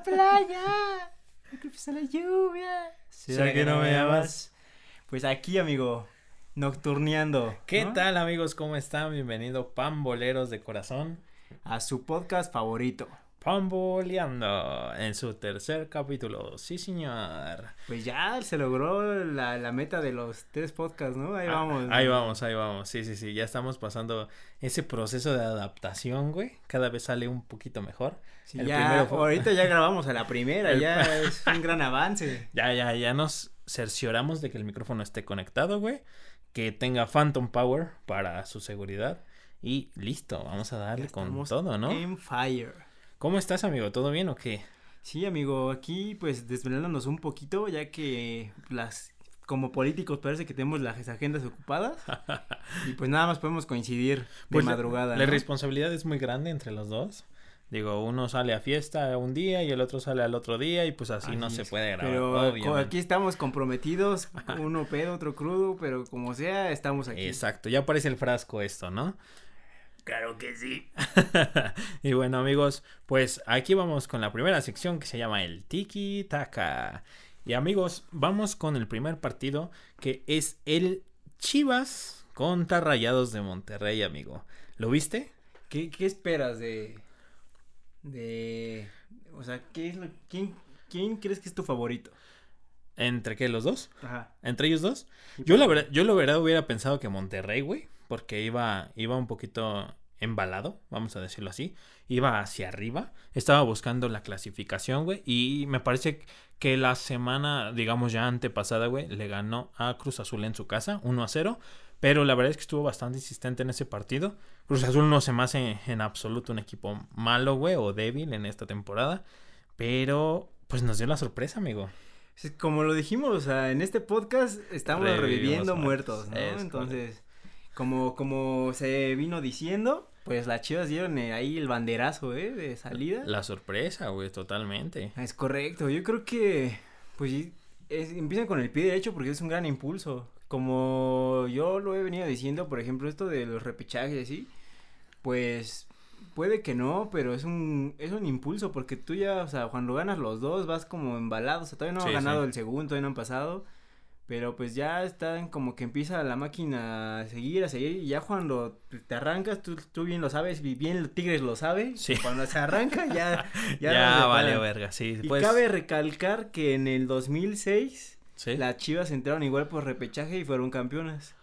La playa. Cruzo la lluvia. ¿Será que no me amas? Pues aquí, amigo, nocturneando. ¿Qué ¿no? tal amigos? ¿Cómo están? Bienvenido Pamboleros de Corazón. A su podcast favorito. Pamboleando en su tercer capítulo. Sí, señor. Pues ya se logró la, la meta de los tres podcasts, ¿no? Ahí Ah, vamos. Ahí ¿no? vamos, ahí vamos. Sí, sí, sí. Ya estamos pasando ese proceso de adaptación, güey. Cada vez sale un poquito mejor. Sí, El ya, primero fue- ahorita ya grabamos a la primera, El- ya es un gran avance. Ya, ya, ya nos cercioramos de que el micrófono esté conectado, güey. Que tenga Phantom Power para su seguridad. Y listo, vamos a darle con todo, ¿no? En fire. ¿Cómo estás, amigo? ¿Todo bien o qué? Sí, amigo, aquí pues desvelándonos un poquito, ya que las como políticos parece que tenemos las agendas ocupadas y pues nada más podemos coincidir de Pues madrugada. La, ¿no? responsabilidad es muy grande entre los dos. Digo, uno sale a fiesta un día y el otro sale al otro día y pues así, no se puede grabar. Pero obviamente. aquí estamos comprometidos, uno pedo, otro crudo, pero como sea, estamos aquí. Exacto, ya parece el frasco esto, ¿no? Claro que sí. y bueno, amigos, pues aquí vamos con la primera sección que se llama el Tiki Taka. Y amigos, vamos con el primer partido que es el Chivas contra Rayados de Monterrey, amigo. ¿Lo viste? ¿Qué, qué esperas de de o sea, qué es lo quién quién crees que es tu favorito? ¿Entre qué, los dos? Ajá. ¿Entre ellos dos? Yo la verdad, yo la verdad hubiera pensado que Monterrey, güey, porque iba, iba un poquito embalado, vamos a decirlo así, iba hacia arriba, estaba buscando la clasificación, güey, y me parece que la semana, digamos ya antepasada, güey, le ganó a Cruz Azul en su casa, 1 a 0, pero la verdad es que estuvo bastante insistente en ese partido. Cruz Azul no se me hace en absoluto un equipo malo, güey, o débil en esta temporada, pero pues nos dio la sorpresa, amigo. Como lo dijimos, o sea, en este podcast estamos Revivimos reviviendo muertos. muertos, ¿no? Es Entonces, como, como se vino diciendo, pues las chivas dieron eh, ahí el banderazo, ¿eh? De salida. La sorpresa, güey, totalmente. Es correcto, yo creo que, pues, sí, es- empiezan con el pie derecho porque es un gran impulso. Como yo lo he venido diciendo, por ejemplo, esto de los repechajes y así, pues puede que no, pero es un, es un impulso porque tú ya, o sea, cuando ganas los dos vas como embalado, o sea, todavía no Sí, han ganado sí. el segundo, todavía no han pasado, pero pues ya están como que empieza la máquina a seguir, a seguir, y ya cuando te arrancas, tú, tú bien lo sabes, y bien el Tigres lo sabe, Sí. cuando se arranca ya, Ya, vale, verga, sí. Y pues, cabe recalcar que en el 2006 sí. las Chivas entraron igual por repechaje y fueron campeonas.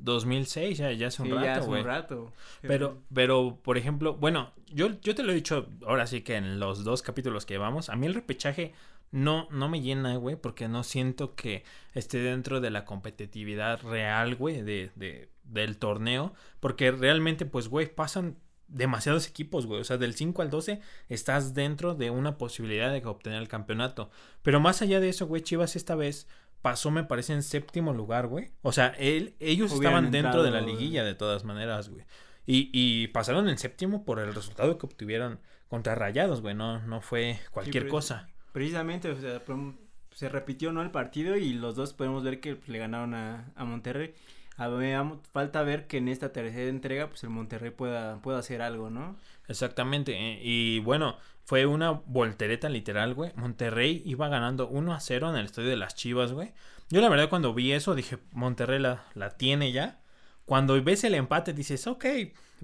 2006, ya, ya hace un Sí, ya rato, hace un rato. Pero, pero, por ejemplo, bueno, yo, yo te lo he dicho ahora sí que en los dos capítulos que llevamos, a mí el repechaje no, no me llena, güey, porque no siento que esté dentro de la competitividad real, güey, de, de, del torneo, porque realmente, pues, güey, pasan demasiados equipos, güey, o sea, del 5 al 12 estás dentro de una posibilidad de obtener el campeonato, pero más allá de eso, güey, Chivas esta vez pasó, me parece, en séptimo lugar, güey, o sea, él, ellos Hubieran estaban dentro de la liguilla de todas maneras, güey. Y, y pasaron en séptimo por el resultado que obtuvieron contra Rayados, güey. No, no fue cualquier pero- cosa. Precisamente, o sea, se repitió, ¿no? El partido y los dos podemos ver que pues, le ganaron a, a Monterrey. A falta ver que en esta tercera entrega, pues el Monterrey pueda, pueda hacer algo, ¿no? Exactamente. eh, Y bueno, fue una voltereta literal, güey. Monterrey iba ganando 1 a 0 en el estadio de las Chivas, güey. Yo la verdad cuando vi eso dije, Monterrey la, la tiene ya. Cuando ves el empate dices, ok.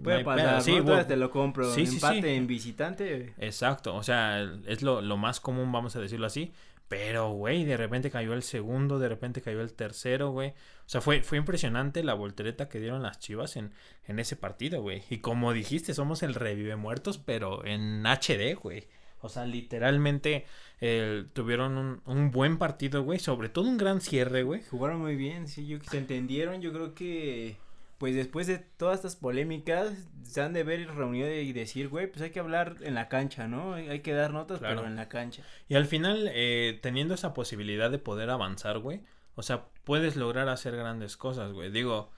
Puede pasar, sí, te lo compro. Sí, sí, Empate sí. en visitante. Exacto, o sea, es lo, lo más común, vamos a decirlo así. Pero, güey, de repente cayó el segundo, de repente cayó el tercero, güey. O sea, fue, fue impresionante la voltereta que dieron las chivas en, en ese partido, güey. Y como dijiste, somos el revive muertos, pero en HD, güey. O sea, literalmente eh, tuvieron un, un buen partido, güey. Sobre todo un gran cierre, güey. Jugaron muy bien, sí, yo, se entendieron, yo creo que pues después de todas estas polémicas se han de ver reunido y decir, güey, pues hay que hablar en la cancha, ¿no? Hay que dar notas, Claro. pero en la cancha. Y al final, eh, teniendo esa posibilidad de poder avanzar, güey, o sea, puedes lograr hacer grandes cosas, güey. Digo,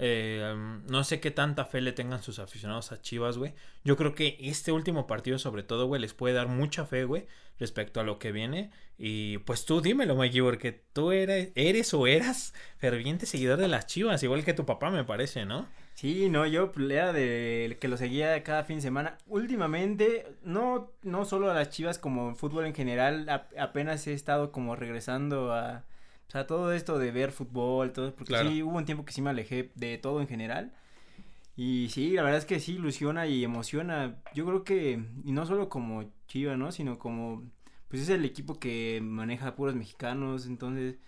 eh, um, no sé qué tanta fe le tengan sus aficionados a Chivas, güey. Yo creo que este último partido, sobre todo, güey, les puede dar mucha fe, güey, respecto a lo que viene. Y pues tú dímelo, Mikey, porque tú eres, eres o eras ferviente seguidor de las Chivas, igual que tu papá, me parece, ¿no? Sí, no, yo pues, era de que lo seguía cada fin de semana. Últimamente, no, no solo a las chivas como fútbol en general, apenas he estado como regresando a, o sea, todo esto de ver fútbol, todo, porque sí, hubo un tiempo que sí me alejé de todo en general. Y sí, la verdad es que sí ilusiona y emociona. Yo creo que, y no solo como Chiva, ¿no? Sino como, pues es el equipo que maneja puros mexicanos, entonces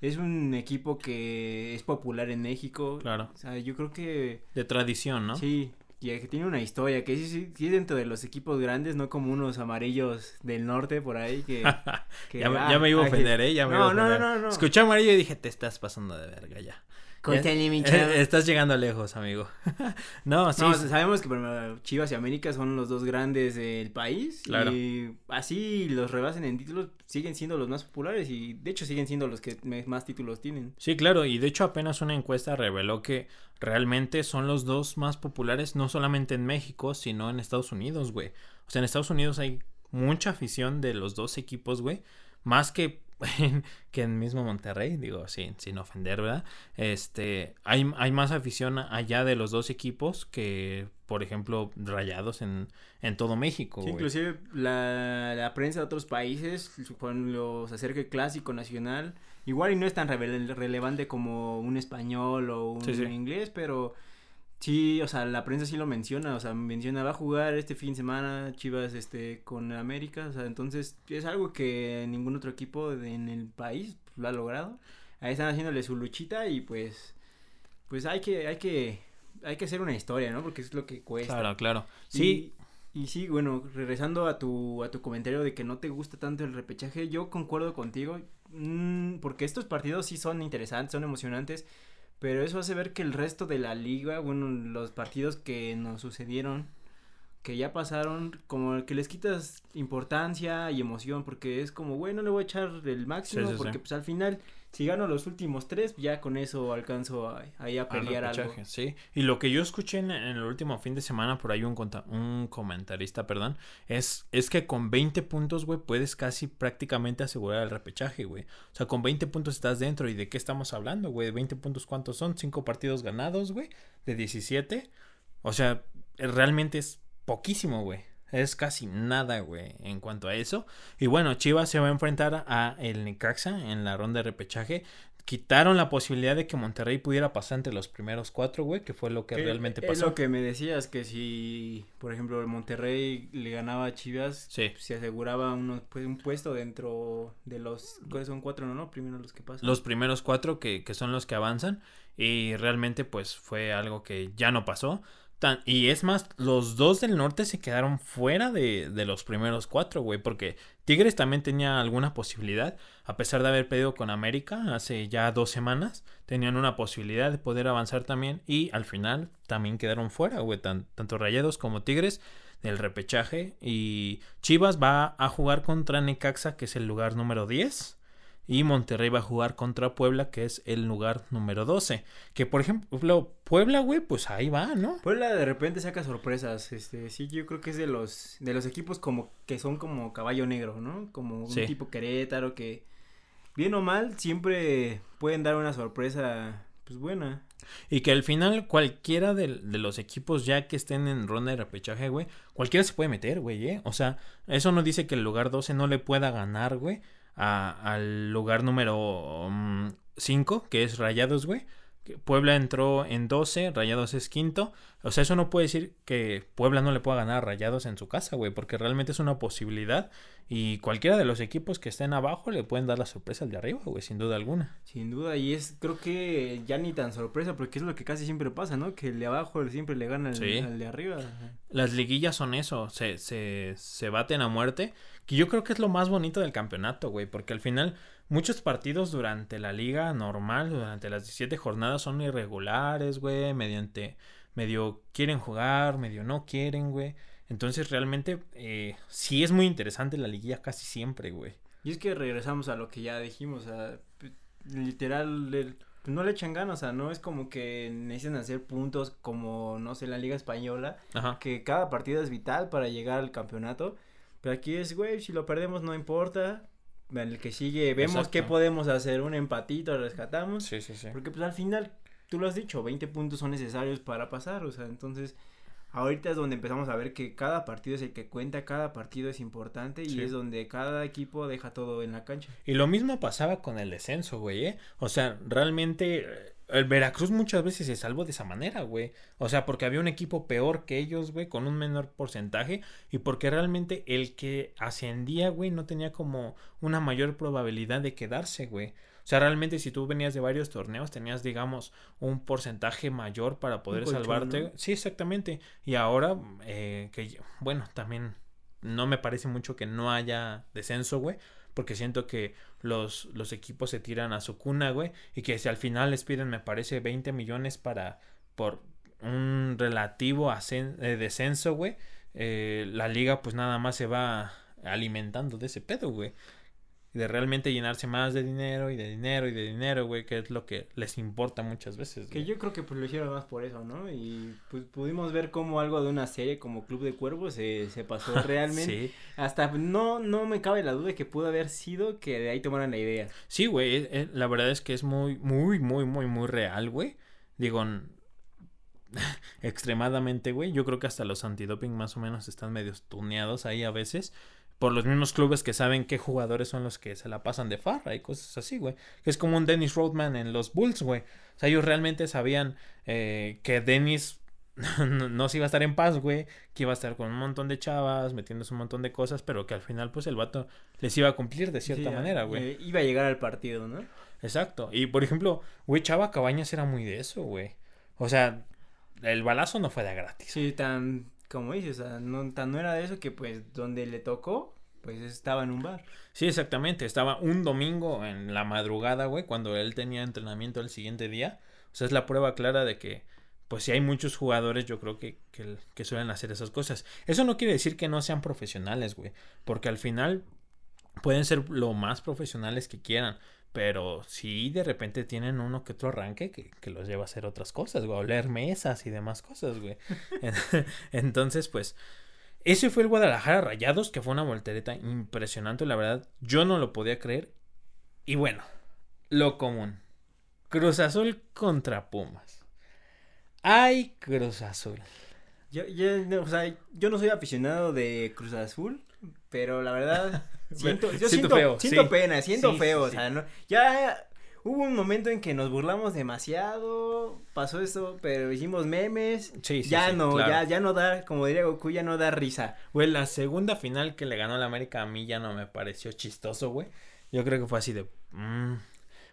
es un equipo que es popular en México. Claro. O sea, yo creo que... De tradición, ¿no? Sí, y que tiene una historia, que sí, sí, dentro de los equipos grandes, no como unos amarillos del norte por ahí que... ya, me, ya, me, iba a ofender, ¿eh? Ya me no, iba a ofender. No, no, no, Escuché amarillo y dije, te estás pasando de verga ya. Estás llegando lejos, amigo. no, sí. sabemos que Chivas y América son los dos grandes del país. Claro. Y así los rebasen en títulos, siguen siendo los más populares y de hecho siguen siendo los que más títulos tienen. Sí, claro. Y de hecho apenas una encuesta reveló que realmente son los dos más populares, no solamente en México, sino en Estados Unidos, güey. O sea, en Estados Unidos hay mucha afición de los dos equipos, güey. Más que que en mismo Monterrey, digo, sin, sin ofender, ¿verdad? Este, hay, hay más afición allá de los dos equipos que, por ejemplo, rayados en, en todo México. Sí, inclusive la, la, prensa de otros países, cuando se acerca el clásico nacional, igual y no es tan relevante como un español o un inglés, pero Sí, o sea, la prensa sí lo menciona, o sea, menciona, va a jugar este fin de semana Chivas este con América, o sea, entonces es algo que ningún otro equipo en el país lo ha logrado. Ahí están haciéndole su luchita y pues pues hay que hay que hay que hacer una historia, ¿no? Porque es lo que cuesta. Claro, claro. Sí. Y, sí, bueno, regresando a tu a tu comentario de que no te gusta tanto el repechaje, yo concuerdo contigo, mmm, porque estos partidos sí son interesantes, son emocionantes pero eso hace ver que el resto de la liga, bueno, los partidos que nos sucedieron, que ya pasaron, como que les quitas importancia y emoción, porque es como, bueno, le voy a echar el máximo, porque pues al final si gano los últimos tres, ya con eso alcanzo ahí a, pelear algo. Sí, y lo que yo escuché en, el último fin de semana, por ahí un, un comentarista, perdón, es, es que con 20 puntos, güey, puedes casi prácticamente asegurar el repechaje, güey. O sea, con 20 puntos estás dentro. ¿Y de qué estamos hablando, güey? ¿20 puntos cuántos son? ¿Cinco partidos ganados, güey? ¿De 17? O sea, realmente es poquísimo, güey. Es casi nada, güey, en cuanto a eso. Y bueno, Chivas se va a enfrentar a el Necaxa en la ronda de repechaje. Quitaron la posibilidad de que Monterrey pudiera pasar entre los primeros cuatro, güey, que fue lo que realmente pasó. Es lo que me decías, que si, por ejemplo, el Monterrey le ganaba a Chivas, se aseguraba uno, pues, un puesto dentro de los, ¿cuáles son cuatro, no, no? Primero los que pasan. Los primeros cuatro que, que son los que avanzan. Y realmente, pues, fue algo que ya no pasó y es más, los dos del norte se quedaron fuera de, de los primeros cuatro, güey, porque Tigres también tenía alguna posibilidad, a pesar de haber pedido con América hace ya dos semanas, tenían una posibilidad de poder avanzar también y al final también quedaron fuera, güey, tanto Rayados como Tigres del repechaje. Y Chivas va a jugar contra Necaxa, que es el lugar número 10 y Monterrey va a jugar contra Puebla, que es el lugar número 12. Que por ejemplo, Puebla, güey, pues ahí va, ¿no? Puebla de repente saca sorpresas. Este, sí, yo creo que es de los, de los equipos como que son como caballo negro, ¿no? Como un tipo Querétaro que, bien o mal, siempre pueden dar una sorpresa, pues buena. Y que al final cualquiera de, de, los equipos ya que estén en ronda de repechaje, güey, cualquiera se puede meter, güey, ¿eh? O sea, eso no dice que el lugar 12 no le pueda ganar, güey al lugar número 5, mm, que es Rayados, güey. Puebla entró en 12, Rayados es quinto. O sea, eso no puede decir que Puebla no le pueda ganar a Rayados en su casa, güey, porque realmente es una posibilidad. Y cualquiera de los equipos que estén abajo le pueden dar la sorpresa al de arriba, güey, sin duda alguna. Sin duda, y es, creo que ya ni tan sorpresa, porque es lo que casi siempre pasa, ¿no? Que el de abajo siempre le gana al, de arriba. Las liguillas son eso, se, se, se baten a muerte. Que yo creo que es lo más bonito del campeonato, güey, porque al final muchos partidos durante la liga normal, durante las 17 jornadas, son irregulares, güey, mediante, medio quieren jugar, medio no quieren, güey. Entonces realmente eh, sí es muy interesante la liguilla casi siempre, güey. Y es que regresamos a lo que ya dijimos, o sea, literal, no le echan ganas, o sea, no es como que necesitan hacer puntos como, no sé, la Liga Española, que cada partido es vital para llegar al campeonato. Pero aquí es, güey, si lo perdemos no importa. El que sigue, vemos qué podemos hacer, un empatito, rescatamos. Sí, sí, sí. Porque pues al final, tú lo has dicho, 20 puntos son necesarios para pasar, o sea, entonces ahorita es donde empezamos a ver que cada partido es el que cuenta, cada partido es importante y Sí. es donde cada equipo deja todo en la cancha. Y lo mismo pasaba con el descenso, güey, ¿eh? O sea, realmente eh, el Veracruz muchas veces se salvó de esa manera, güey. O sea, porque había un equipo peor que ellos, güey, con un menor porcentaje y porque realmente el que ascendía, güey, no tenía como una mayor probabilidad de quedarse, güey. O sea, realmente si tú venías de varios torneos, tenías, digamos, un porcentaje mayor para poder colchón, salvarte. ¿no? Sí, exactamente. Y ahora, eh, que, yo- bueno, también no me parece mucho que no haya descenso, güey. Porque siento que los, los equipos se tiran a su cuna, güey. Y que si al final les piden, me parece, 20 millones para por un relativo eh, descenso, güey. eh, la liga pues nada más se va alimentando de ese pedo, güey. De realmente llenarse más de dinero y de dinero y de dinero, güey. Que es lo que les importa muchas veces. Que güey. yo creo que pues lo hicieron más por eso, ¿no? Y pues pudimos ver cómo algo de una serie como Club de Cuervos se, se pasó realmente. Sí, Hasta no, no me cabe la duda de que pudo haber sido que de ahí tomaran la idea. Sí, güey, eh, eh, la verdad es que es muy, muy, muy, muy, muy real, güey. Digo, extremadamente, güey. Yo creo que hasta los antidoping más o menos están medio tuneados ahí a veces. Por los mismos clubes que saben qué jugadores son los que se la pasan de farra y cosas así, güey. Que es como un Dennis Rodman en los Bulls, güey. O sea, ellos realmente sabían eh, que Dennis no, no se iba a estar en paz, güey. Que iba a estar con un montón de chavas, metiéndose un montón de cosas, pero que al final, pues, el vato les iba a cumplir de cierta Sí, manera, eh, güey. iba a llegar al partido, ¿no? Exacto. Y por ejemplo, güey, Chava Cabañas era muy de eso, güey. O sea, el balazo no fue de gratis. Sí, tan, como dices, o sea, no, tan no era de eso que pues donde le tocó, pues estaba en un bar. Sí, exactamente. Estaba un domingo en la madrugada, güey, cuando él tenía entrenamiento el siguiente día. O sea, es la prueba clara de que, pues si hay muchos jugadores, yo creo que, que, que suelen hacer esas cosas. Eso no quiere decir que no sean profesionales, güey. Porque al final pueden ser lo más profesionales que quieran. Pero sí, de repente tienen uno que otro arranque que, que los lleva a hacer otras cosas, güey. a Oler mesas y demás cosas, güey. Entonces, pues, ese fue el Guadalajara Rayados, que fue una voltereta impresionante, la verdad. Yo no lo podía creer. Y bueno, lo común. Cruz Azul contra Pumas. Ay, Cruz Azul. Yo, yo, no, o sea, yo no soy aficionado de Cruz Azul, pero la verdad siento, yo Siento siento, feo, siento sí. pena, siento Sí, feo, sí, o sea, no, ya hubo un momento en que nos burlamos demasiado, pasó eso, pero hicimos memes, ya no, claro. ya, ya no da, como diría Goku, ya no da risa. Güey, la segunda final que le ganó la América a mí ya no me pareció chistoso, güey. Yo creo que fue así de... mm,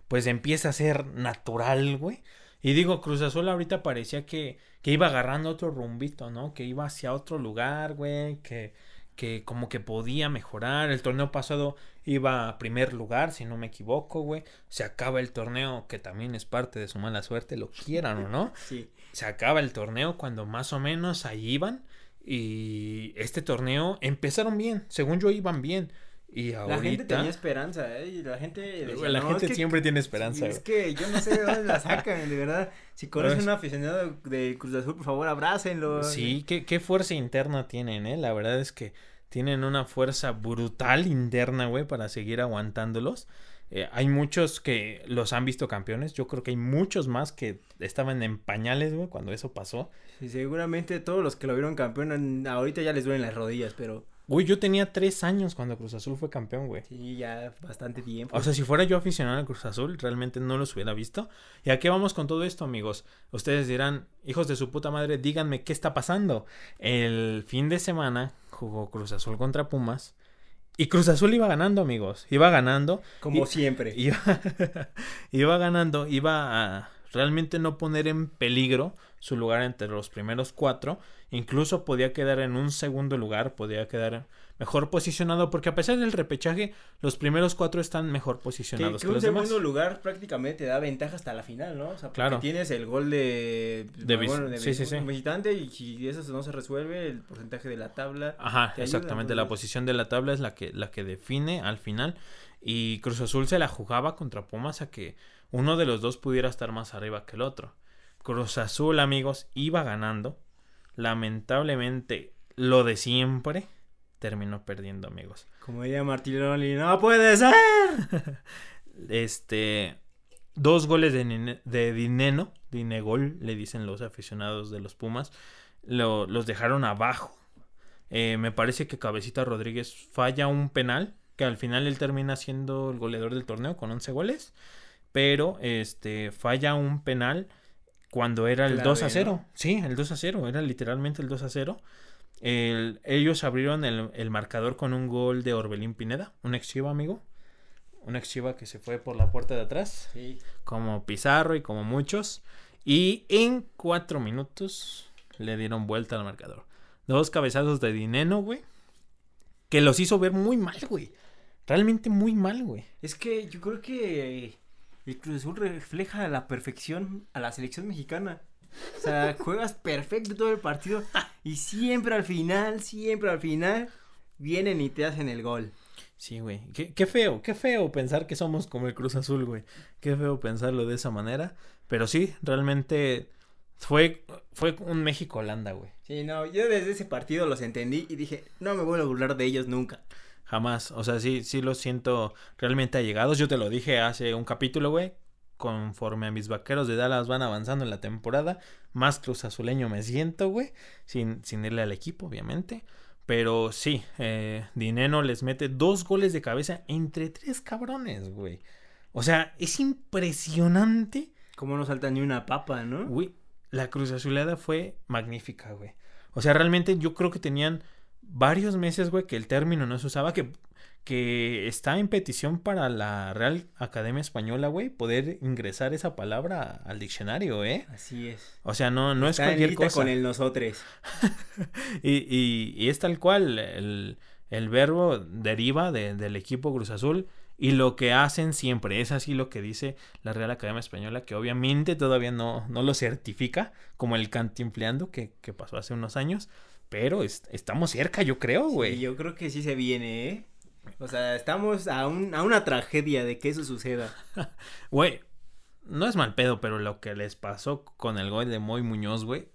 pues empieza a ser natural, güey. Y digo, Cruz Azul ahorita parecía que, que iba agarrando otro rumbito, ¿no? Que iba hacia otro lugar, güey. Que, que como que podía mejorar. El torneo pasado iba a primer lugar, si no me equivoco, güey. Se acaba el torneo, que también es parte de su mala suerte, lo quieran o no Sí, se acaba el torneo cuando más o menos ahí iban. Y este torneo empezaron bien, según yo iban bien. Y la ahorita. gente tenía esperanza, ¿eh? Y la gente decía, la "No, gente es que- siempre tiene esperanza. Es güey. que yo no sé de dónde la sacan, de verdad. Si conocen un aficionado de Cruz Azul, por favor, abrácenlo. Sí, ¿qué, qué fuerza interna tienen, ¿eh? La verdad es que tienen una fuerza brutal interna, güey, para seguir aguantándolos. Eh, hay muchos que los han visto campeones. Yo creo que hay muchos más que estaban en pañales, güey, cuando eso pasó. Sí, seguramente todos los que lo vieron campeón ahorita ya les duelen las rodillas, pero Güey, yo tenía tres años cuando Cruz Azul fue campeón, güey. sí, ya bastante tiempo. O sea, si fuera yo aficionado al Cruz Azul, realmente no los hubiera visto. ¿Y a qué vamos con todo esto, amigos? Ustedes dirán, hijos de su puta madre, díganme qué está pasando. El fin de semana jugó Cruz Azul contra Pumas. Y Cruz Azul iba ganando, amigos. Iba ganando. Como y- siempre. Iba, iba ganando. Iba a realmente no poner en peligro su lugar entre los primeros cuatro. Incluso podía quedar en un segundo lugar. Podía quedar mejor posicionado. Porque a pesar del repechaje, los primeros cuatro están mejor posicionados que que, un los segundo demás. lugar prácticamente te da ventaja hasta la final, ¿no? O sea, porque Claro. tienes el gol de, De vis- bueno, de sí, sí, vis- sí. visitante y si eso no se resuelve, el porcentaje de la tabla. Ajá, ayuda, exactamente. La posición de la tabla es la que, la que define al final. Y Cruz Azul se la jugaba contra Pumas a que uno de los dos pudiera estar más arriba que el otro. Cruz Azul, amigos, iba ganando. Lamentablemente, lo de siempre terminó perdiendo, amigos. Como diría Martinoli, no puede ser. Este. Dos goles de, de Dineno. Linegol, le dicen los aficionados de los Pumas, lo, los dejaron abajo. Eh, me parece que Cabecita Rodríguez falla un penal, que al final él termina siendo el goleador del torneo con 11 goles, pero este falla un penal cuando era el 2 a 0. Sí, el 2 a 0, era literalmente el 2 a 0. ellos abrieron el, el, marcador con un gol de Orbelín Pineda, un ex amigo una chiva que se fue por la puerta de atrás. Sí. Como Pizarro y como muchos. Y en cuatro minutos le dieron vuelta al marcador. Dos cabezazos de Dineno, güey. Que los hizo ver muy mal, güey. Realmente muy mal, güey. Es que yo creo que el Cruz Azul refleja a la perfección a la selección mexicana. O sea, juegas perfecto todo el partido y siempre al final, siempre al final, vienen y te hacen el gol. Sí, güey. Qué, qué, feo, qué feo pensar que somos como el Cruz Azul, güey. Qué feo pensarlo de esa manera. Pero sí, realmente fue, fue un México-Holanda, güey. Sí, no, yo desde ese partido los entendí y dije, no me voy a burlar de ellos nunca. Jamás, o sea, sí, sí los siento realmente allegados. Yo te lo dije hace un capítulo, güey. Conforme a mis vaqueros de Dallas van avanzando en la temporada, más Cruz Azuleño me siento, güey. Sin, sin irle al equipo, obviamente. Pero sí, eh, Dineno les mete dos goles de cabeza entre tres cabrones, güey. O sea, es impresionante. Cómo no salta ni una papa, ¿no? Güey, la Cruz Azulada fue magnífica, güey. O sea, realmente yo creo que tenían varios meses, güey, que el término no se usaba, que que está en petición para la Real Academia Española, güey, poder ingresar esa palabra al diccionario, ¿eh? Así es. O sea, no, no es cualquier cosa. con el nosotros. y, y, es tal cual, el, el verbo deriva del equipo Cruz Azul y lo que hacen siempre, es así lo que dice la Real Academia Española, que obviamente todavía no, no lo certifica, como el cantimpleando que, que pasó hace unos años, pero estamos cerca, yo creo, güey. Sí, yo creo que sí se viene, ¿eh? O sea, estamos a, un, a una tragedia de que eso suceda. Güey, no es mal pedo, pero lo que les pasó con el gol de Moy Muñoz, güey.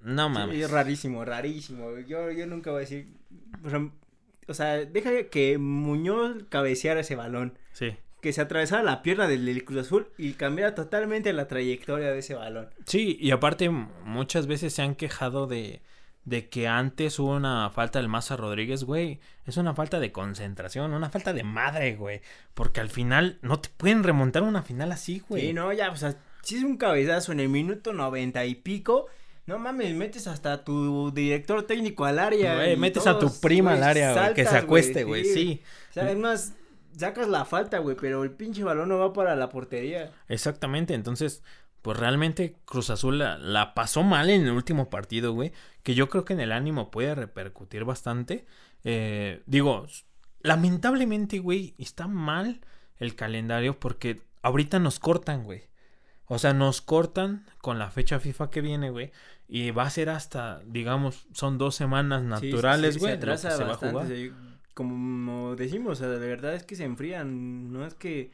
No mames. es rarísimo, rarísimo. Yo, yo nunca voy a decir. O sea, deja que Muñoz cabeceara ese balón. Sí. Que se atravesara la pierna del, Cruz Azul y cambiara totalmente la trayectoria de ese balón. Sí, y aparte, muchas veces se han quejado de de que antes hubo una falta del Maza Rodríguez, güey. Es una falta de concentración, una falta de madre, güey. Porque al final no te pueden remontar una final así, güey. Sí, no, ya, o sea, si es un cabezazo en el minuto noventa y pico, no mames, metes hasta a tu director técnico al área. Güey, metes a tu prima al área, güey, que se acueste, güey, sí. O sea, es más, sacas la falta, güey, pero el pinche balón no va para la portería. Exactamente, entonces, pues realmente Cruz Azul la, pasó mal en el último partido, güey. Que yo creo que en el ánimo puede repercutir bastante. Eh, digo, lamentablemente, güey, está mal el calendario porque ahorita nos cortan, güey. O sea, nos cortan con la fecha FIFA que viene, güey. Y va a ser hasta, digamos, son dos semanas naturales, güey. se atrasa bastante. Como decimos, o sea, de verdad es que se enfrían. No es que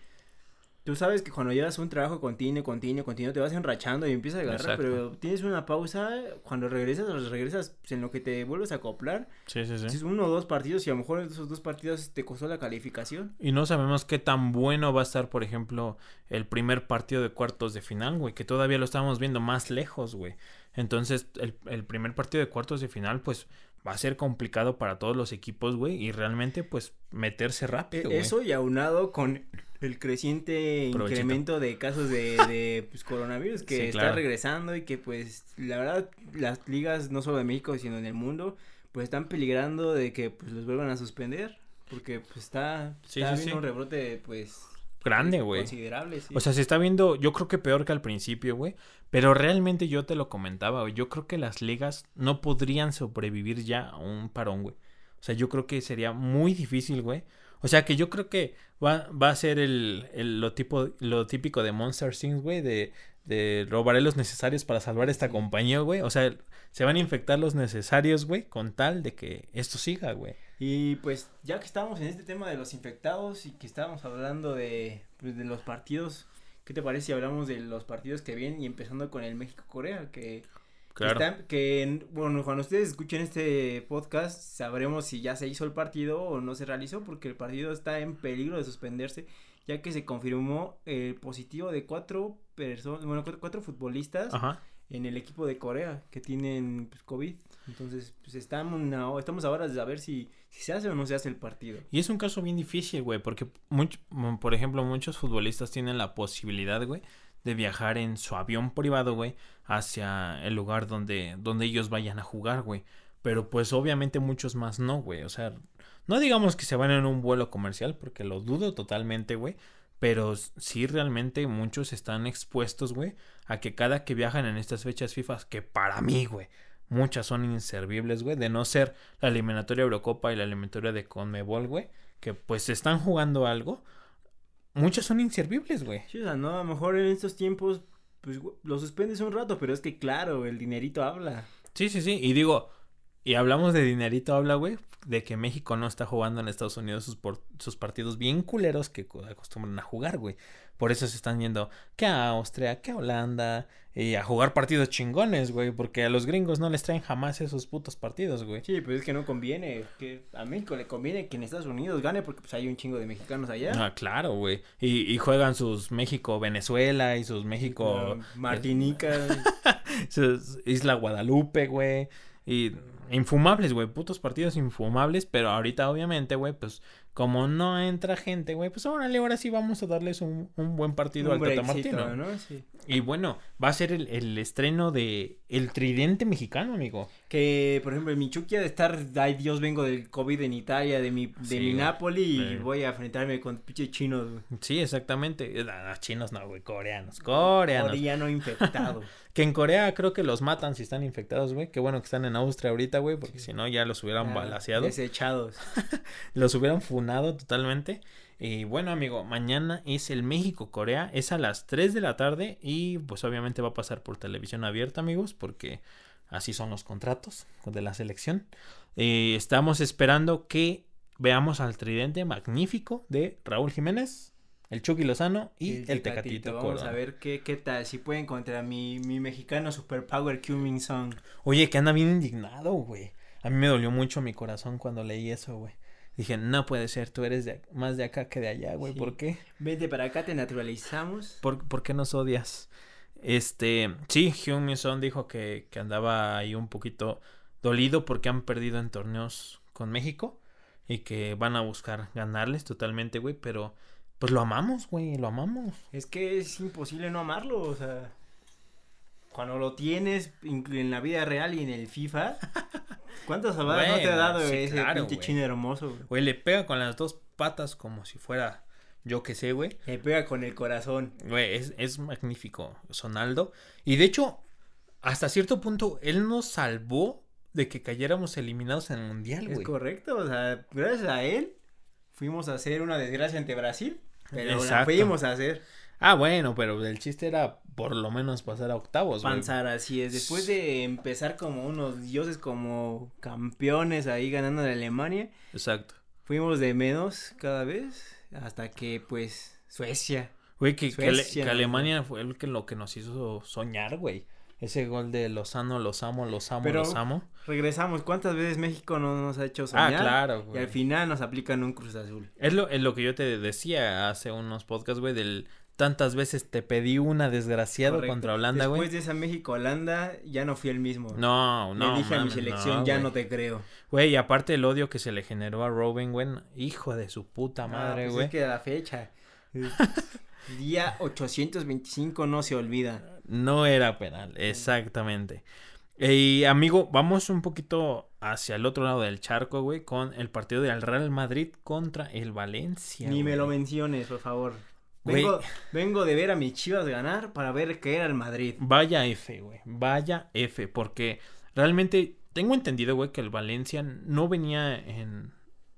Tú sabes que cuando llevas un trabajo continuo, continuo, continuo, te vas enrachando y empiezas a agarrar, pero tienes una pausa, cuando regresas, regresas en lo que te vuelves a acoplar. Sí, sí, sí. Es uno o dos partidos y a lo mejor esos dos partidos te costó la calificación. Y no sabemos qué tan bueno va a estar, por ejemplo, el primer partido de cuartos de final, güey, que todavía lo estamos viendo más lejos, güey. Entonces, el, el primer partido de cuartos de final, pues va a ser complicado para todos los equipos, güey, y realmente, pues, meterse rápido. E, eso y aunado con el creciente incremento de casos de, pues, coronavirus que está regresando y que pues la verdad las ligas no solo de México sino en el mundo pues están peligrando de que pues los vuelvan a suspender porque pues está, está un rebrote pues grande, güey. Considerable, sí. O sea, se está viendo, yo creo que peor que al principio, güey. Pero realmente yo te lo comentaba, güey. Yo creo que las ligas no podrían sobrevivir ya a un parón, güey. O sea, yo creo que sería muy difícil, güey. O sea que yo creo que va, va a ser el, el, lo, tipo, lo típico de Monster Things, güey, de, de robaré los necesarios para salvar esta compañía, güey. O sea, se van a infectar los necesarios, güey, con tal de que esto siga, güey. Y pues ya que estamos en este tema de los infectados y que estábamos hablando de, pues, de los partidos, ¿qué te parece si hablamos de los partidos que vienen y empezando con el México-Corea? Que Claro. Está- que, bueno, cuando ustedes escuchen este podcast, sabremos si ya se hizo el partido o no se realizó, porque el partido está en peligro de suspenderse, ya que se confirmó el positivo de cuatro personas, bueno, cuatro, cuatro futbolistas Ajá. en el equipo de Corea que tienen pues, COVID. Entonces, pues estamos, a- estamos ahora de saber si, si se hace o no se hace el partido. Y es un caso bien difícil, güey, porque, much- mm, por ejemplo, muchos futbolistas tienen la posibilidad, güey, de viajar en su avión privado, güey, hacia el lugar donde, donde ellos vayan a jugar, güey. Pero pues obviamente muchos más no, güey. O sea, no digamos que se van en un vuelo comercial, porque lo dudo totalmente, güey. Pero sí realmente muchos están expuestos, güey, a que cada que viajan en estas fechas FIFA, que para mí, güey, muchas son inservibles, güey, de no ser la eliminatoria Eurocopa y la eliminatoria de Conmebol, güey, que pues están jugando algo, muchas son inservibles, güey. Sí, o sea, no, a lo mejor en estos tiempos, pues lo suspendes un rato, pero es que claro, el dinerito habla. Sí, sí, sí, y digo, y hablamos de dinerito, habla, güey, de que México no está jugando en Estados Unidos sus, por- sus partidos bien culeros que co- acostumbran a jugar, güey. Por eso se están yendo que a Austria, que a Holanda, y a jugar partidos chingones, güey, porque a los gringos no les traen jamás esos putos partidos, güey. Sí, pues es que no conviene, que a México le conviene que en Estados Unidos gane porque pues hay un chingo de mexicanos allá. Ah, claro, güey. Y, y juegan sus México-Venezuela y sus México... Martinica. sus Isla Guadalupe, güey. Y infumables, güey. Putos partidos infumables. Pero ahorita, obviamente, güey, pues como no entra gente, güey, pues órale, ahora sí vamos a darles un, un buen partido un al Tata Martino. ¿no? Sí. Y bueno, va a ser el, el estreno de El Tridente Mexicano, amigo. Que, por ejemplo, en Michuquia de estar, ay Dios, vengo del COVID en Italia, de mi, de Sí, mi güey. Napoli y voy a enfrentarme con pinche chinos, güey. Sí, exactamente. Eh, chinos no, güey, coreanos. Coreanos. Coreano infectado. Que en Corea creo que los matan si están infectados, güey. Qué bueno que están en Austria ahorita, güey, porque si no ya los hubieran Ah, balaseado. Desechados. Los hubieran funado totalmente. Y bueno, amigo, mañana es el México-Corea. Es a las 3 de la tarde y pues obviamente va a pasar por televisión abierta, amigos, porque así son los contratos de la selección. Eh, estamos esperando que veamos al tridente magnífico de Raúl Jiménez, el Chucky Lozano y el, Tecatito. Vamos a ver qué, qué tal, si pueden contra mi, mi mexicano superpower Min Song. Oye, que anda bien indignado, güey. A mí me dolió mucho mi corazón cuando leí eso, güey. Dije, no puede ser, tú eres de, más de acá que de allá, güey. Sí. ¿Por qué? Vente para acá, te naturalizamos. ¿Por, por qué nos odias? Este, sí, Hyun Son dijo que, que andaba ahí un poquito dolido porque han perdido en torneos con México y que van a buscar ganarles totalmente, güey, pero pues lo amamos, güey, lo amamos. Es que es imposible no amarlo, o sea. Cuando lo tienes en la vida real y en el FIFA, ¿cuántas salvadas no te ha dado sí, ese claro, pinche chino hermoso? güey? Güey, le pega con las dos patas como si fuera yo que sé, güey. Le pega con el corazón. Güey, es, es magnífico, Sonaldo. Y de hecho, hasta cierto punto, él nos salvó de que cayéramos eliminados en el mundial, Es güey. correcto, o sea, gracias a él fuimos a hacer una desgracia ante Brasil, pero la Exacto. fuimos a hacer. Ah, bueno, pero el chiste era por lo menos pasar a octavos, güey. Panzar, así es. Después de empezar como unos dioses, como campeones ahí ganando en Alemania, Exacto. fuimos de menos cada vez hasta que, pues, Suecia. Güey, que, que Ale- Suecia, que ¿no? Alemania fue el que, lo que nos hizo soñar, güey. Ese gol de Lozano, los amo, los amo, Pero- los amo. Regresamos. ¿Cuántas veces México no nos ha hecho soñar? Ah, claro, Y güey. al final nos aplican un Cruz Azul. Es lo, es lo que yo te decía hace unos podcasts, güey, del tantas veces te pedí una desgraciado Correcto. contra Holanda, güey. Después de esa México-Holanda, ya no fui el mismo. No, no. Le dije a mi selección, ya no te creo. Güey, y aparte el odio que se le generó a Robin, güey. Hijo de su puta Ah, madre, pues güey. es que la fecha. Día 825 no se olvida. No era penal, exactamente. Y amigo, vamos un poquito hacia el otro lado del charco, güey, con el partido del Real Madrid contra el Valencia. Ni me lo menciones, por favor. Vengo, vengo de ver a mis chivas ganar para ver qué era el Madrid. Vaya F, güey. Vaya F, porque realmente tengo entendido, güey, que el Valencia no venía en,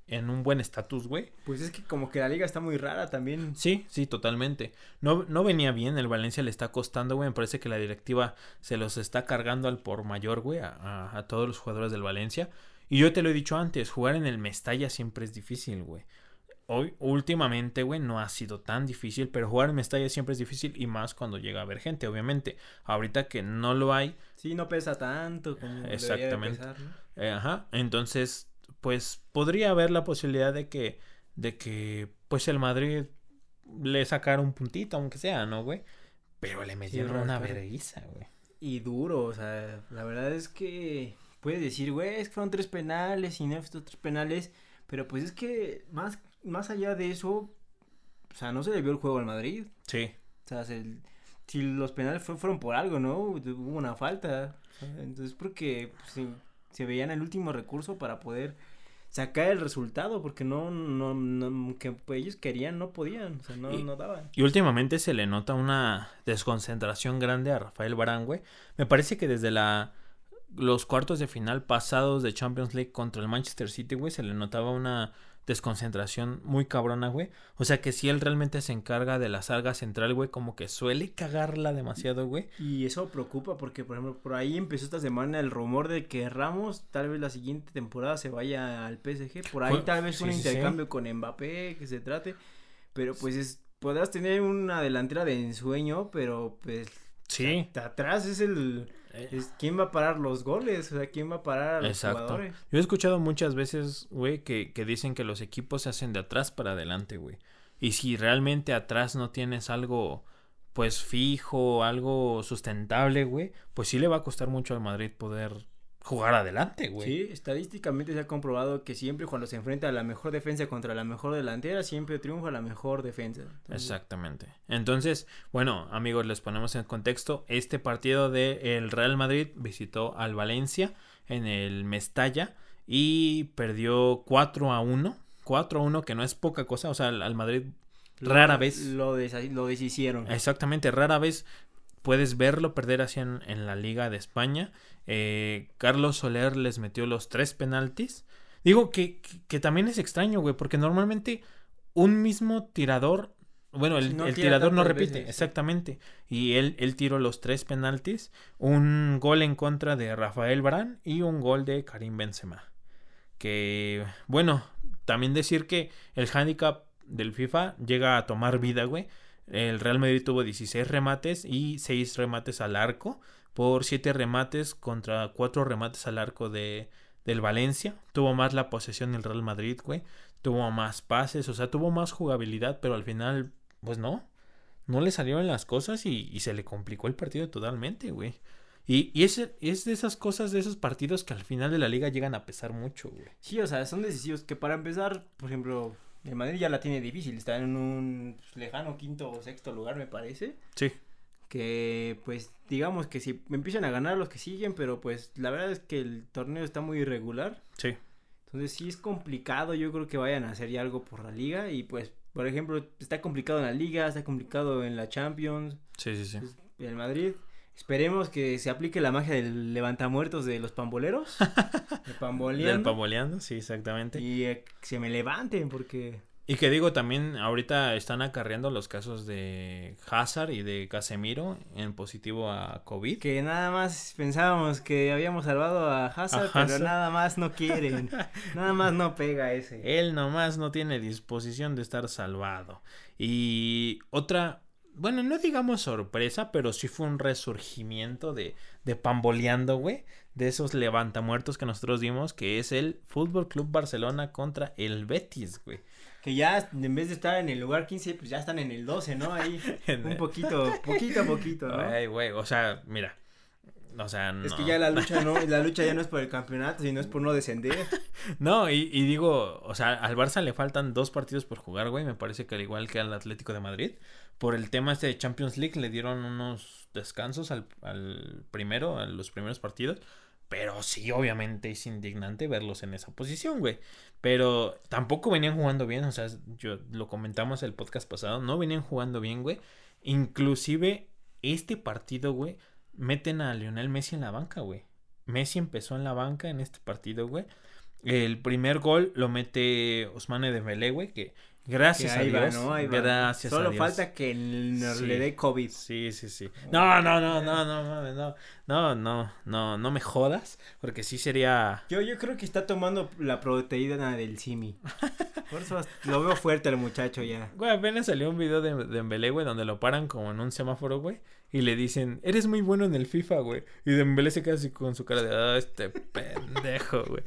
en un buen estatus, güey. Pues es que como que la liga está muy rara también. Sí, sí, totalmente. No, no venía bien, el Valencia le está costando, güey. Me parece que la directiva se los está cargando al por mayor, güey, a, a- a todos los jugadores del Valencia. Y yo te lo he dicho antes, jugar en el Mestalla siempre es difícil, güey. Hoy, últimamente, güey, no ha sido tan difícil, pero jugar en Mestalla siempre es difícil y más cuando llega a haber gente, obviamente. Ahorita que no lo hay. Sí, no pesa tanto como Exactamente. Pesar, ¿no? Eh, ajá. Entonces, pues podría haber la posibilidad de que, de que, pues el Madrid le sacara un puntito, aunque sea, ¿no, güey? Pero le metieron una vergüenza, güey. Y duro, o sea, la verdad es que puedes decir, güey, es que fueron tres penales y no estos tres penales, pero pues es que más, más allá de eso, o sea, no se le vio el juego al Madrid. Sí. O sea, si los penales fueron por algo, ¿no? Hubo una falta. entonces, porque pues, se veían el último recurso para poder sacar el resultado porque no, no, no que ellos querían, no podían, o sea, no, no daban. Y últimamente se le nota una desconcentración grande a Rafael Barán, güey. Me parece que desde la los cuartos de final pasados de Champions League contra el Manchester City, güey, se le notaba una desconcentración muy cabrona, güey. O sea que si él realmente se encarga de la salga central, güey, como que suele cagarla demasiado, güey. Y eso preocupa porque, por ejemplo, por ahí empezó esta semana el rumor de que Ramos tal vez la siguiente temporada se vaya al PSG. Por ahí tal vez un intercambio con Mbappé que se trate. Pero pues es, podrás tener una delantera de ensueño, pero pues... Sí. atrás es el eh, ¿Quién va a parar los goles? O sea, ¿quién va a parar a los Exacto. Yo he escuchado muchas veces, güey, que, que dicen que los equipos se hacen de atrás para adelante, güey. Y si realmente atrás no tienes algo, pues fijo, algo sustentable, güey, pues sí le va a costar mucho al Madrid poder jugar adelante, güey. Sí, estadísticamente se ha comprobado que siempre cuando se enfrenta a la mejor defensa contra la mejor delantera, siempre triunfa la mejor defensa. Exactamente. Entonces, bueno, amigos, les ponemos en contexto. Este partido de el Real Madrid visitó al Valencia en el Mestalla y perdió 4 a 1. 4 a 1, que no es poca cosa. O sea, al, Madrid rara vez. Lo, lo deshicieron. Exactamente, rara vez puedes verlo perder así en, en la Liga de España. Eh, Carlos Soler les metió los tres penaltis. Digo que, que, también es extraño, güey, porque normalmente un mismo tirador, bueno, el, tirador no repite, exactamente. Y él, él tiró los tres penaltis, un gol en contra de Rafael Barán y un gol de Karim Benzema. Que, bueno, también decir que el handicap del FIFA llega a tomar vida, güey. El Real Madrid tuvo 16 remates y 6 remates al arco por 7 remates contra 4 remates al arco de, del Valencia. Tuvo más la posesión el Real Madrid, güey. Tuvo más pases, o sea, tuvo más jugabilidad, pero al final, pues no. No le salieron las cosas y, se le complicó el partido totalmente, güey. Y, y es, es, de esas cosas, de esos partidos que al final de la liga llegan a pesar mucho, güey. Sí, o sea, son decisivos que para empezar, por ejemplo, el Madrid ya la tiene difícil, está en un lejano quinto o sexto lugar, me parece. Sí. Que pues digamos que si empiezan a ganar los que siguen, pero pues la verdad es que el torneo está muy irregular. Sí. Entonces sí es complicado, yo creo que vayan a hacer ya algo por la liga y pues, por ejemplo, está complicado en la liga, está complicado en la Champions. Sí, sí, sí. Pues, el Madrid Esperemos que se aplique la magia del levantamuertos de los pamboleros. de pamboleando. Del pamboleando, sí, exactamente. Y eh, que se me levanten porque... Y que digo, también ahorita están acarreando los casos de Hazard y de Casemiro en positivo a COVID. Que nada más pensábamos que habíamos salvado a Hazard, pero nada más no quieren. nada más no pega ese. Él nomás no tiene disposición de estar salvado. Y otra, bueno, no digamos sorpresa, pero sí fue un resurgimiento de, de pamboleando, güey, de esos levantamuertos que nosotros dimos, que es el Fútbol Club Barcelona contra el Betis, güey. Que ya en vez de estar en el lugar 15, pues ya están en el 12, ¿no? Ahí un poquito, poquito a poquito, ¿no? Ay, güey, o sea, mira, o sea, no. Es que ya la lucha no, la lucha ya no es por el campeonato, sino es por no descender. no, y, y, digo, o sea, al Barça le faltan dos partidos por jugar, güey. Me parece que al igual que al Atlético de Madrid. Por el tema este de Champions League le dieron unos descansos al, al primero, a los primeros partidos. Pero sí, obviamente es indignante verlos en esa posición, güey. Pero tampoco venían jugando bien, o sea, yo lo comentamos el podcast pasado, no venían jugando bien, güey. Inclusive este partido, güey, meten a Lionel Messi en la banca, güey. Messi empezó en la banca en este partido, güey. El primer gol lo mete Osmane Dembélé, güey, que Gracias Que a ahí va, Dios. ¿no? Ahí va. Gracias a Solo Dios. falta que nos Sí. le dé COVID. Sí, sí, sí. No, no, no, no, no, no, no, no, no, no me jodas, porque sí sería... Yo, yo creo que está tomando la proteína del simi. Por eso lo veo fuerte el muchacho ya. Güey, apenas salió un video de, de Dembélé, güey, donde lo paran como en un semáforo, güey, y le dicen, eres muy bueno en el FIFA, güey. Y Dembélé se queda así con su cara de, ah, este pendejo, güey.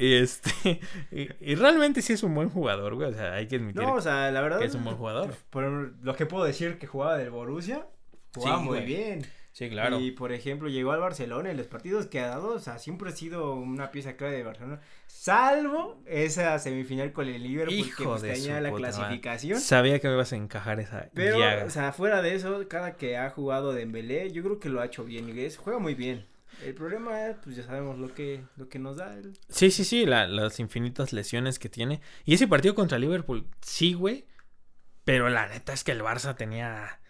Y este, y, y realmente sí es un buen jugador, güey, o sea, hay que admitir No, o sea, la verdad. que es un buen jugador. Por lo que puedo decir que jugaba del Borussia, jugaba Sí, muy güey. bien. Sí, claro. Y por ejemplo, llegó al Barcelona en los partidos que ha dado, o sea, siempre ha sido una pieza clave de Barcelona. Salvo esa semifinal con el Liverpool Hijo que pues, de la clasificación. Sabía que me ibas a encajar esa Pero, llaga. o sea, fuera de eso, cada que ha jugado Dembélé, yo creo que lo ha hecho bien y es, juega muy bien. El problema es, pues ya sabemos lo que, lo que nos da el... Sí, sí, sí, la- las infinitas lesiones que tiene. Y ese partido contra Liverpool, sí, güey. Pero la neta es que el Barça tenía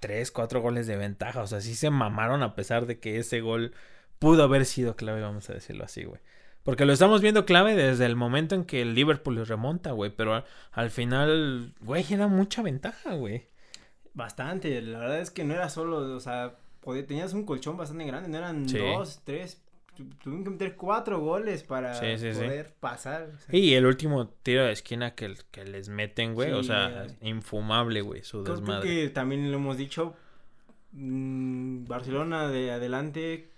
tres, cuatro goles de ventaja. O sea, sí se mamaron a pesar de que ese gol pudo haber sido clave, vamos a decirlo así, güey. Porque lo estamos viendo clave desde el momento en que el Liverpool remonta, güey. Pero al, al final, güey, era mucha ventaja, güey. Bastante, la verdad es que no era solo, o sea, podía- tenías un colchón bastante grande, no eran Sí. dos, tres, tuvieron que meter cuatro goles para Sí, sí, sí. poder pasar. o sea, Y el último tiro de esquina que, que les meten, güey. o sea, infumable, güey, su creo, creo desmadre. que también lo hemos dicho, mm, Barcelona de adelante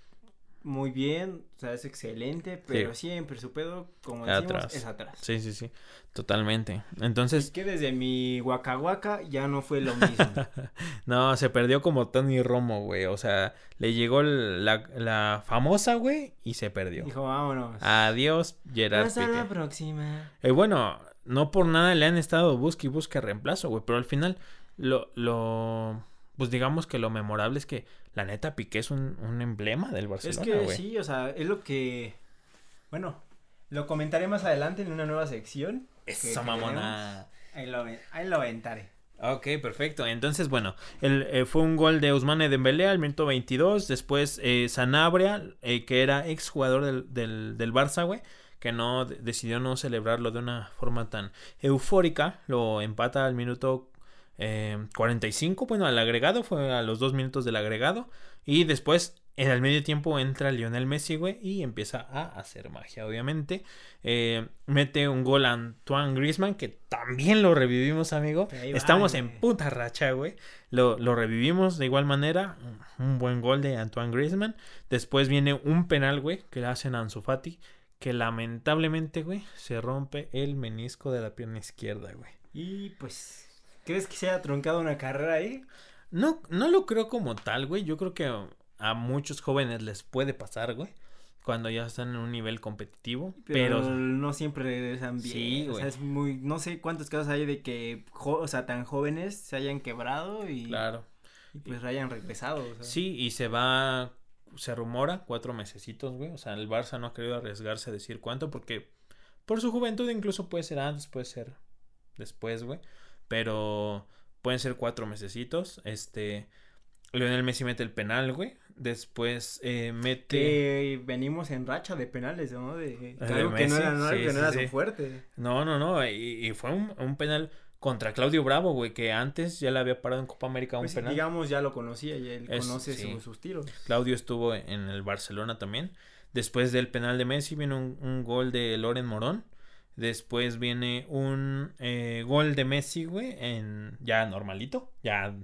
muy bien, o sea, es excelente, pero siempre su pedo, como decimos, Atrás. es atrás. Sí, sí, sí. Totalmente. Entonces, Es que desde mi Huacahuaca ya no fue lo mismo. no, se perdió como Tony Romo, güey. O sea, le llegó la, la famosa, güey, y se perdió. Dijo, vámonos. Adiós, Gerard Hasta la próxima. Y bueno, no por nada le han estado busque y busque reemplazo, güey. Pero al final, lo, lo, pues digamos que lo memorable es que la neta Piqué es un, un emblema del Es Barcelona, que güey. sí, o sea, es lo que. Bueno, lo comentaré más adelante en una nueva sección. que- Esa que mamona. Ahí lo, ahí lo aventaré. Ok, perfecto. Entonces, bueno, el, eh, fue un gol de Ousmane Dembélé al minuto 22. Después eh, Sanabria, eh, que era ex jugador del, del, del Barça, güey, que no de- decidió no celebrarlo de una forma tan eufórica, lo empata al minuto eh, 45. Bueno, al agregado, fue a los dos minutos del agregado. Y después, en el medio tiempo, entra Lionel Messi, güey, y empieza a hacer magia, obviamente. Eh, mete un gol a Antoine Griezmann, que también lo revivimos, amigo. Ahí Estamos en puta racha, güey. Lo, lo revivimos de igual manera. Un buen gol de Antoine Griezmann. Después viene un penal, güey, que le hacen a Ansu Fati. Que lamentablemente, güey, se rompe el menisco de la pierna izquierda, güey. Y pues, ¿crees que se haya truncado una carrera ahí? No, no lo creo como tal, güey. Yo creo que a muchos jóvenes les puede pasar, güey. Cuando ya están en un nivel competitivo. Pero, Pero, no siempre regresan bien. Sí, o sea, es muy. No sé cuántos casos hay de que, o sea, tan jóvenes se hayan quebrado y, claro. y pues hayan regresado. o sea. Sí, y se va, se rumora cuatro mesecitos, güey. O sea, el Barça no ha querido arriesgarse a decir cuánto porque por su juventud incluso puede ser antes, puede ser después, güey. Pero pueden ser cuatro mesecitos. Este, Lionel Messi mete el penal, güey. Después eh, mete... Que venimos en racha de penales, ¿no? De, algo que no era, no, sí, que no sí, era sí. su fuerte. No, no, no. Y, y fue un, un penal contra Claudio Bravo, güey, que antes ya le había parado en Copa América un Pues, penal. digamos, ya lo conocía y él Es- conoce sí. su- sus tiros. Claudio estuvo en el Barcelona también. Después del penal de Messi viene un, un gol de Loren Morón. Después viene un eh, gol de Messi, güey, en ya normalito. Ya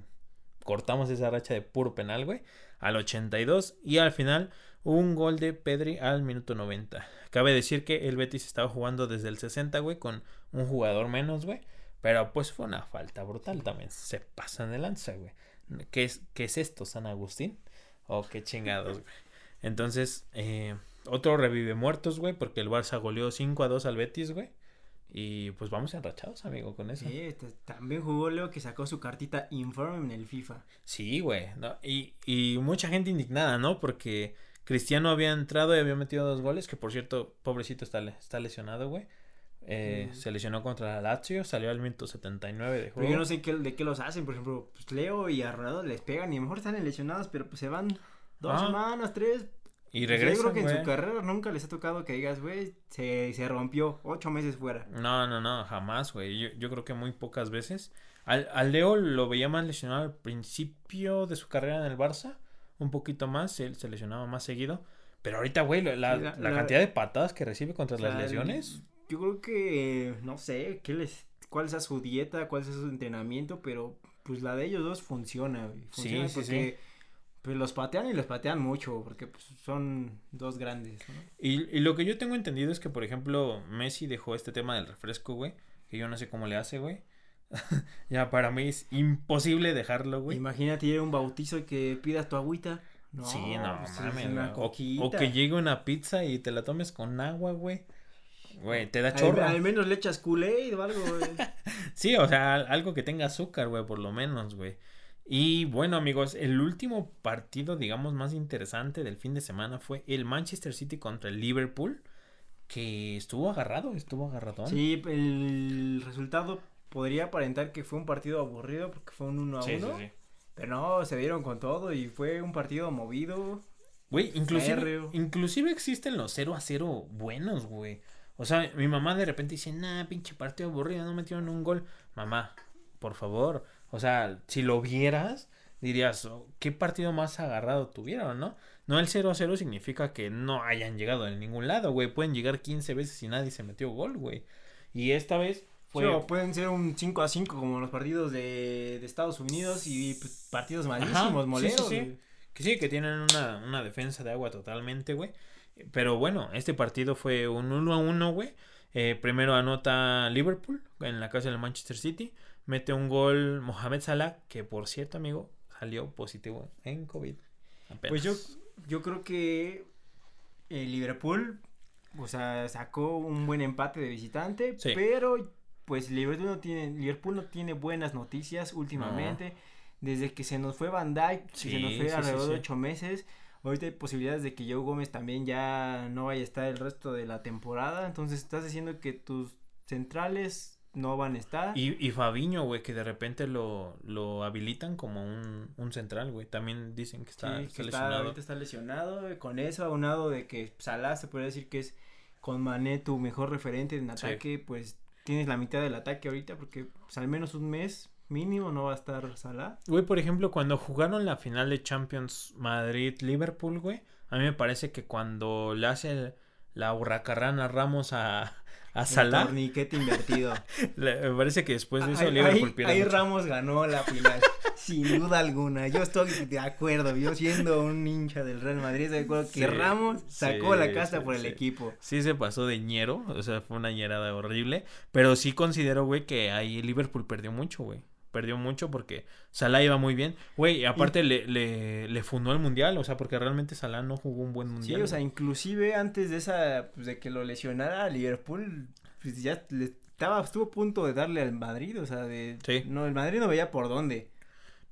cortamos esa racha de puro penal, güey, al 82. Y al final un gol de Pedri al minuto 90. Cabe decir que el Betis estaba jugando desde el 60, güey, con un jugador menos, güey. Pero pues fue una falta brutal también. Se pasan de lanza, güey. ¿Qué es, ¿Qué es esto, San Agustín? Oh, qué chingados, güey. Entonces, eh, otro revive muertos, güey, porque el Barça goleó 5 a 2 al Betis, güey. Y pues vamos enrachados, amigo, con eso. Sí, también jugó Leo que sacó su cartita informe en el FIFA. Sí, güey. ¿no? Y, y mucha gente indignada, ¿no? Porque Cristiano había entrado y había metido dos goles, que por cierto, pobrecito está, está lesionado, güey. Eh. Se lesionó contra la Lazio, salió al minuto 79 de Pero juego. yo no sé qué, de qué los hacen. Por ejemplo, pues Leo y a Ronaldo les pegan y a lo mejor están lesionados, pero pues se van dos Ah. semanas, tres. Y regresa, yo creo que en su carrera nunca les ha tocado que digas, güey, se, se rompió ocho meses fuera. No, no, no, jamás, güey. Yo, yo creo que muy pocas veces. Al, al Leo lo veía más lesionado al principio de su carrera en el Barça. Un poquito más, él se lesionaba más seguido. Pero ahorita, güey, la, la- Sí, la- cantidad de patadas que recibe contra las lesiones. Yo creo que, no sé, qué les, cuál sea su dieta, cuál sea su entrenamiento, pero pues la de ellos dos funciona, güey. Sí, Funciona sí, porque pues los patean y los patean mucho, porque pues son dos grandes, ¿no? Y, y lo que yo tengo entendido es que, por ejemplo, Messi dejó este tema del refresco, güey. Que yo no sé cómo le hace, güey. ya para mí es imposible dejarlo, güey. Imagínate ir a un bautizo y que pidas tu agüita. No, sí, no, pues, es mames. una. O- que llegue una pizza y te la tomes con agua, güey. Güey, te da chorro. al menos le echas Kool-Aid o algo, güey. Sí, o sea, al- algo que tenga azúcar, güey, por lo menos, güey. Y bueno, amigos, el último partido, digamos, más interesante del fin de semana fue el Manchester City contra el Liverpool, que estuvo agarrado, estuvo agarradón. Sí, el resultado podría aparentar que fue un partido aburrido porque fue un 1 a 1. sí, sí, sí. Pero no, se dieron con todo y fue un partido movido. Güey, inclusive, Férreo. inclusive existen los 0 a 0 buenos, güey. O sea, mi mamá de repente dice, nah, pinche partido aburrido, no metieron un gol. Mamá, por favor. O sea, si lo vieras, dirías, oh, ¿qué partido más agarrado tuvieron, no? No, el 0 a 0 significa que no hayan llegado de ningún lado, güey. Pueden llegar 15 veces y nadie se metió gol, güey. Y esta vez fue... Sí, o pueden ser un 5 a 5 como los partidos de, de Estados Unidos y pues, partidos malísimos, moleros. sí. Que sí, que tienen una, una defensa de agua totalmente, güey. Pero bueno, este partido fue un 1 a 1, güey. Eh, primero anota Liverpool en la casa del Manchester City. Mete un gol Mohamed Salah, que por cierto, amigo, salió positivo en COVID. Apenas. Pues yo, yo creo que el Liverpool, o sea, sacó un buen empate de visitante, Sí. pero pues Liverpool no tiene, Liverpool no tiene buenas noticias últimamente. Desde que se nos fue Van Dijk, se nos Sí, fue sí, sí, alrededor de ocho meses. Ahorita hay posibilidades de que Joe Gómez también ya no vaya a estar el resto de la temporada. Entonces estás diciendo que tus centrales no van a estar. Y, y Fabiño, güey, que de repente lo, lo habilitan como un, un central, güey. También dicen que está, Sí, está que está, lesionado. ahorita está lesionado. eh, Con eso, aunado de que Salah se puede decir que es con Mané tu mejor referente en Sí. ataque, pues tienes la mitad del ataque ahorita porque pues, al menos un mes mínimo no va a estar Salah. Güey, por ejemplo, cuando jugaron la final de Champions Madrid-Liverpool, güey, a mí me parece que cuando le hace el- la hurracarrana Ramos a, a Salah, torniquete invertido. me parece que después de eso Ahí- Liverpool pierde ahí mucho. Ramos ganó la final, sin duda alguna. Yo estoy de acuerdo. Yo siendo un hincha del Real Madrid, de acuerdo que Ramos sacó sí, la casa sí, por el equipo. Sí se pasó de ñero, o sea, fue una ñerada horrible, pero sí considero, güey, que ahí Liverpool perdió mucho, güey. Perdió mucho porque Salah iba muy bien. Güey, y aparte le, le, le fundó el mundial, o sea, porque realmente Salah no jugó un buen Sí, mundial. o sea, inclusive antes de esa, pues de que lo lesionara Liverpool, pues ya le estaba, estuvo a punto de darle al Madrid, o sea, de, Sí. no, el Madrid no veía por dónde.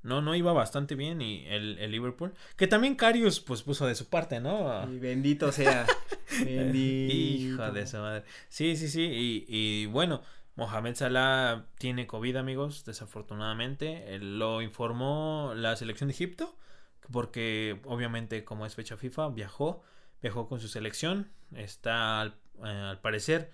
No, no iba bastante bien y el, el Liverpool. Que también Carius, pues, puso de su parte, ¿no? Y bendito sea, bendito. Hijo de su madre. Sí, sí, sí. Y, y bueno, Mohamed Salah tiene COVID, amigos, desafortunadamente. Él lo informó la selección de Egipto, porque obviamente como es fecha FIFA, viajó, viajó con su selección. Está al, eh, al parecer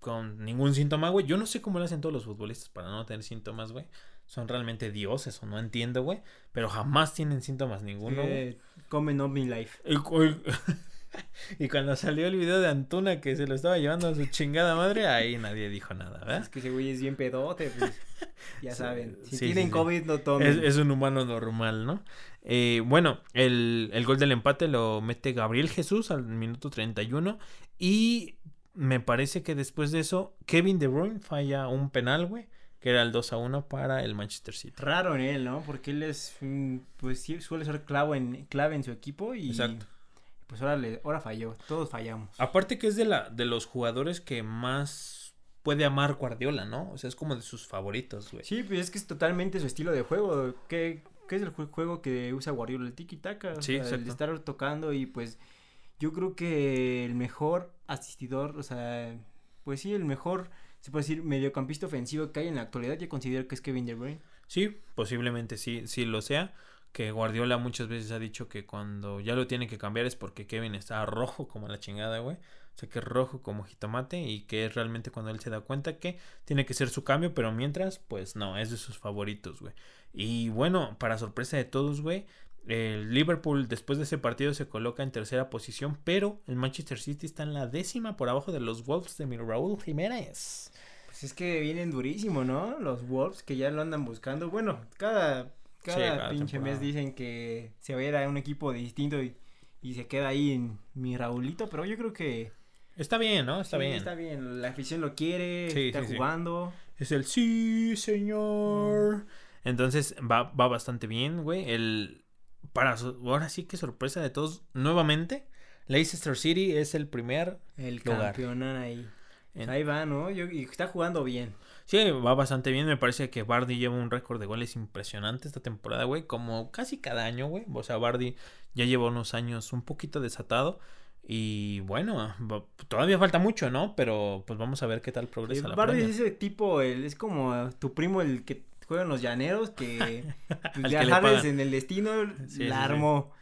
con ningún síntoma, güey. Yo no sé cómo lo hacen todos los futbolistas para no tener síntomas, güey. Son realmente dioses o no entiendo, güey. Pero jamás tienen síntomas ninguno. Eh, come not me life. y cuando salió el video de Antuna que se lo estaba llevando a su chingada madre, ahí nadie dijo nada, Es ¿verdad? que ese güey es bien pedote, pues, ya Sí, saben. Si sí, tienen sí. COVID, no tomen. Es, es un humano normal, ¿no? Eh, bueno, el, el gol del empate lo mete Gabriel Jesús al minuto 31 y me parece que después de eso Kevin De Bruyne falla un penal, güey, que era el 2 a 1 para el Manchester City. Raro en él, ¿no? Porque él es, pues sí, suele ser clavo en, clave en su equipo y Exacto. Pues ahora, le, ahora falló, todos fallamos. Aparte que es de la de los jugadores que más puede amar Guardiola, ¿no? O sea, es como de sus favoritos, güey. Sí, pues es que es totalmente su estilo de juego. ¿Qué, qué es el jue- juego que usa Guardiola? El tiki-taka. o Sí, sea, el exacto. de estar tocando y pues yo creo que el mejor asistidor, o sea, pues sí, el mejor, se puede decir, mediocampista ofensivo que hay en la actualidad, yo considero que es Kevin De Bruyne. Sí, posiblemente sí, sí lo sea. Que Guardiola muchas veces ha dicho que cuando ya lo tiene que cambiar es porque Kevin está rojo como la chingada, güey. O sea, que es rojo como jitomate y que es realmente cuando él se da cuenta que tiene que ser su cambio, pero mientras, pues no, es de sus favoritos, güey. Y bueno, para sorpresa de todos, güey, el Liverpool después de ese partido se coloca en tercera posición, pero el Manchester City está en la décima por abajo de los Wolves de mi Raúl Jiménez. Pues es que vienen durísimo, ¿no? Los Wolves que ya lo andan buscando. Bueno, cada, cada, pinche mes dicen que se va a ir a un equipo distinto y, y se queda ahí en mi Raulito, pero yo creo que... Está bien, ¿no? Está bien. Está bien, la afición lo quiere, está jugando. Es el sí, señor. Entonces va, va bastante bien, güey. El, para ahora sí que sorpresa de todos, nuevamente, Leicester City es el primer el campeón ahí. Ahí va, ¿no? y está jugando bien. Sí, va bastante bien. Me parece que Bardi lleva un récord de goles impresionante esta temporada, güey. Como casi cada año, güey. O sea, Bardi ya lleva unos años un poquito desatado. Y bueno, todavía falta mucho, ¿no? Pero pues vamos a ver qué tal progresa la Bardi es ese tipo, es como tu primo el que juegan los llaneros que sabes, en el destino la armó.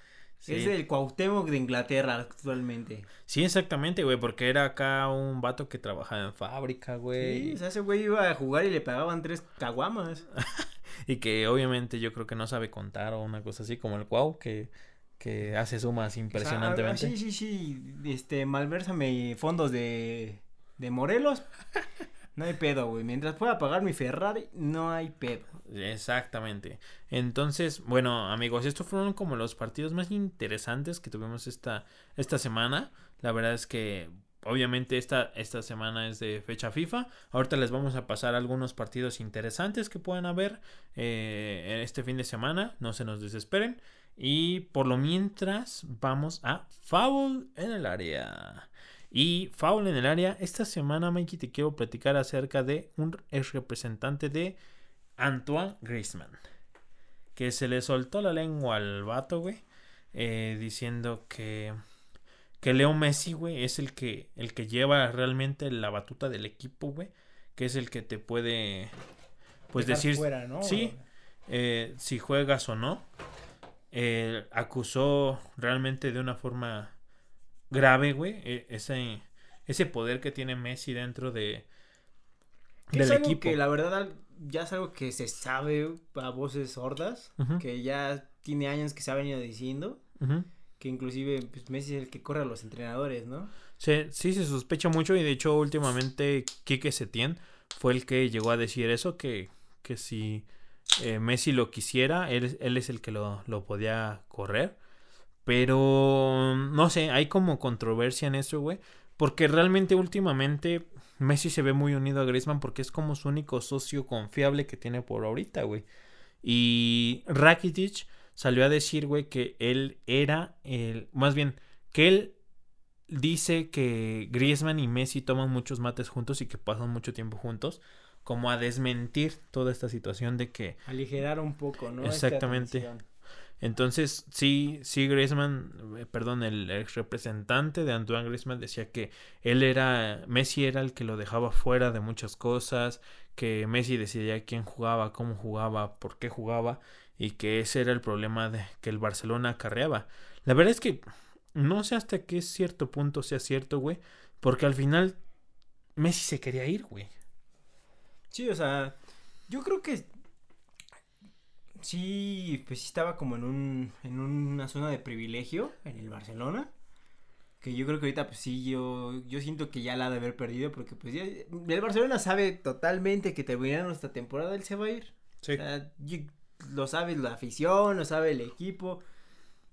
Es el Cuauhtémoc de Inglaterra actualmente. Sí, exactamente, güey, porque era acá un vato que trabajaba en fábrica, güey. Sí, o sea, ese güey iba a jugar y le pagaban tres caguamas. y que obviamente yo creo que no sabe contar o una cosa así como el Cuau, que, que hace sumas impresionantemente. sí, sí, sí, este, malversame fondos de, de Morelos. No hay pedo, güey. Mientras pueda pagar mi Ferrari, no hay pedo. Exactamente. Entonces, bueno, amigos, estos fueron como los partidos más interesantes que tuvimos esta, esta semana. La verdad es que obviamente esta, esta semana es de fecha FIFA. Ahorita les vamos a pasar algunos partidos interesantes que puedan haber eh, este fin de semana. No se nos desesperen. Y por lo mientras, vamos a Foul en el área. Y foul en el área. Esta semana, Mikey, te quiero platicar acerca de un ex representante de Antoine Griezmann. Que se le soltó la lengua al vato, güey. Eh, diciendo que. Que Leo Messi, güey, es el que, el que lleva realmente la batuta del equipo, güey. Que es el que te puede. Pues decir. Sí. Eh, si juegas o no. Eh, acusó realmente de una forma grave, güey, e, ese, ese poder que tiene Messi dentro de del es equipo. que la verdad ya es algo que se sabe a voces sordas, que ya tiene años que se ha venido diciendo, que inclusive pues, Messi es el que corre a los entrenadores, ¿no? Sí, sí se sospecha mucho y de hecho últimamente Quique Setién fue el que llegó a decir eso, que, que si eh, Messi lo quisiera, él, él es el que lo, lo podía correr. Pero no sé, hay como controversia en eso, güey. Porque realmente últimamente Messi se ve muy unido a Griezmann porque es como su único socio confiable que tiene por ahorita, güey. Y Rakitic salió a decir, güey, que él era el... Más bien, que él dice que Griezmann y Messi toman muchos mates juntos y que pasan mucho tiempo juntos. Como a desmentir toda esta situación de que... Aligerar un poco, ¿no? Exactamente. Entonces, sí, sí, Griezmann, eh, perdón, el ex representante de Antoine Griezmann decía que él era, Messi era el que lo dejaba fuera de muchas cosas, que Messi decidía quién jugaba, cómo jugaba, por qué jugaba, y que ese era el problema de que el Barcelona acarreaba. La verdad es que no sé hasta qué cierto punto sea cierto, güey, porque al final Messi se quería ir, güey. Sí, o sea, yo creo que sí, pues sí estaba como en un, en una zona de privilegio en el Barcelona. Que yo creo que ahorita, pues sí, yo, yo siento que ya la ha de haber perdido porque pues ya, el Barcelona sabe totalmente que terminando esta temporada él se va a ir. Sí. O sea, lo sabe la afición, lo sabe el equipo,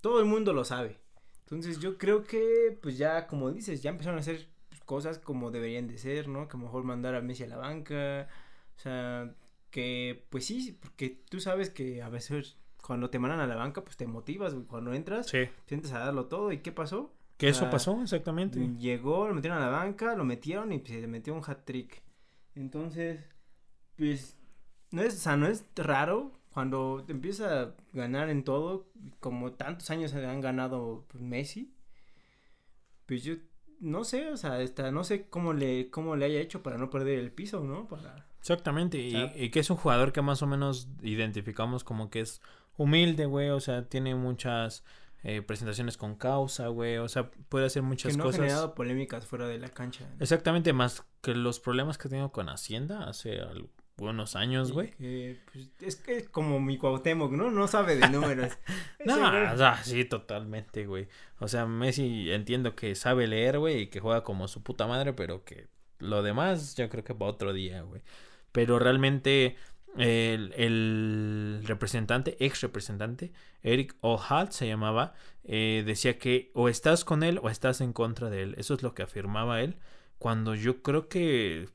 todo el mundo lo sabe. Entonces yo creo que, pues ya, como dices, ya empezaron a hacer cosas como deberían de ser, ¿no? Que mejor mandar a Messi a la banca, o sea, que pues sí, porque tú sabes que a veces cuando te mandan a la banca, pues te motivas, Cuando entras, sí. sientes a darlo todo. ¿Y qué pasó? Que eso pasó, exactamente. Llegó, lo metieron a la banca, lo metieron y se metió un hat trick. Entonces, pues, no es, o sea, no es raro cuando te empieza a ganar en todo, como tantos años han ganado pues, Messi. Pues yo no sé, o sea, no sé cómo le, cómo le haya hecho para no perder el piso, ¿no? Para Exactamente, y, que es un jugador que más o menos identificamos como que es humilde, güey, o sea, tiene muchas eh, presentaciones con causa, güey, o sea, puede hacer muchas que no cosas. ha generado polémicas fuera de la cancha. Exactamente, más que los problemas que ha tenido con Hacienda hace algunos años, güey. Pues, es que es como mi Cuauhtémoc, ¿no? No sabe de números. No, Ese güey- o sea, sí, totalmente, güey. O sea, Messi entiendo que sabe leer, güey, y que juega como su puta madre, pero que lo demás yo creo que para otro día, güey. Pero realmente el, el representante, ex representante, Eric O'Halt se llamaba, eh, decía que o estás con él o estás en contra de él. Eso es lo que afirmaba él. Cuando yo creo que,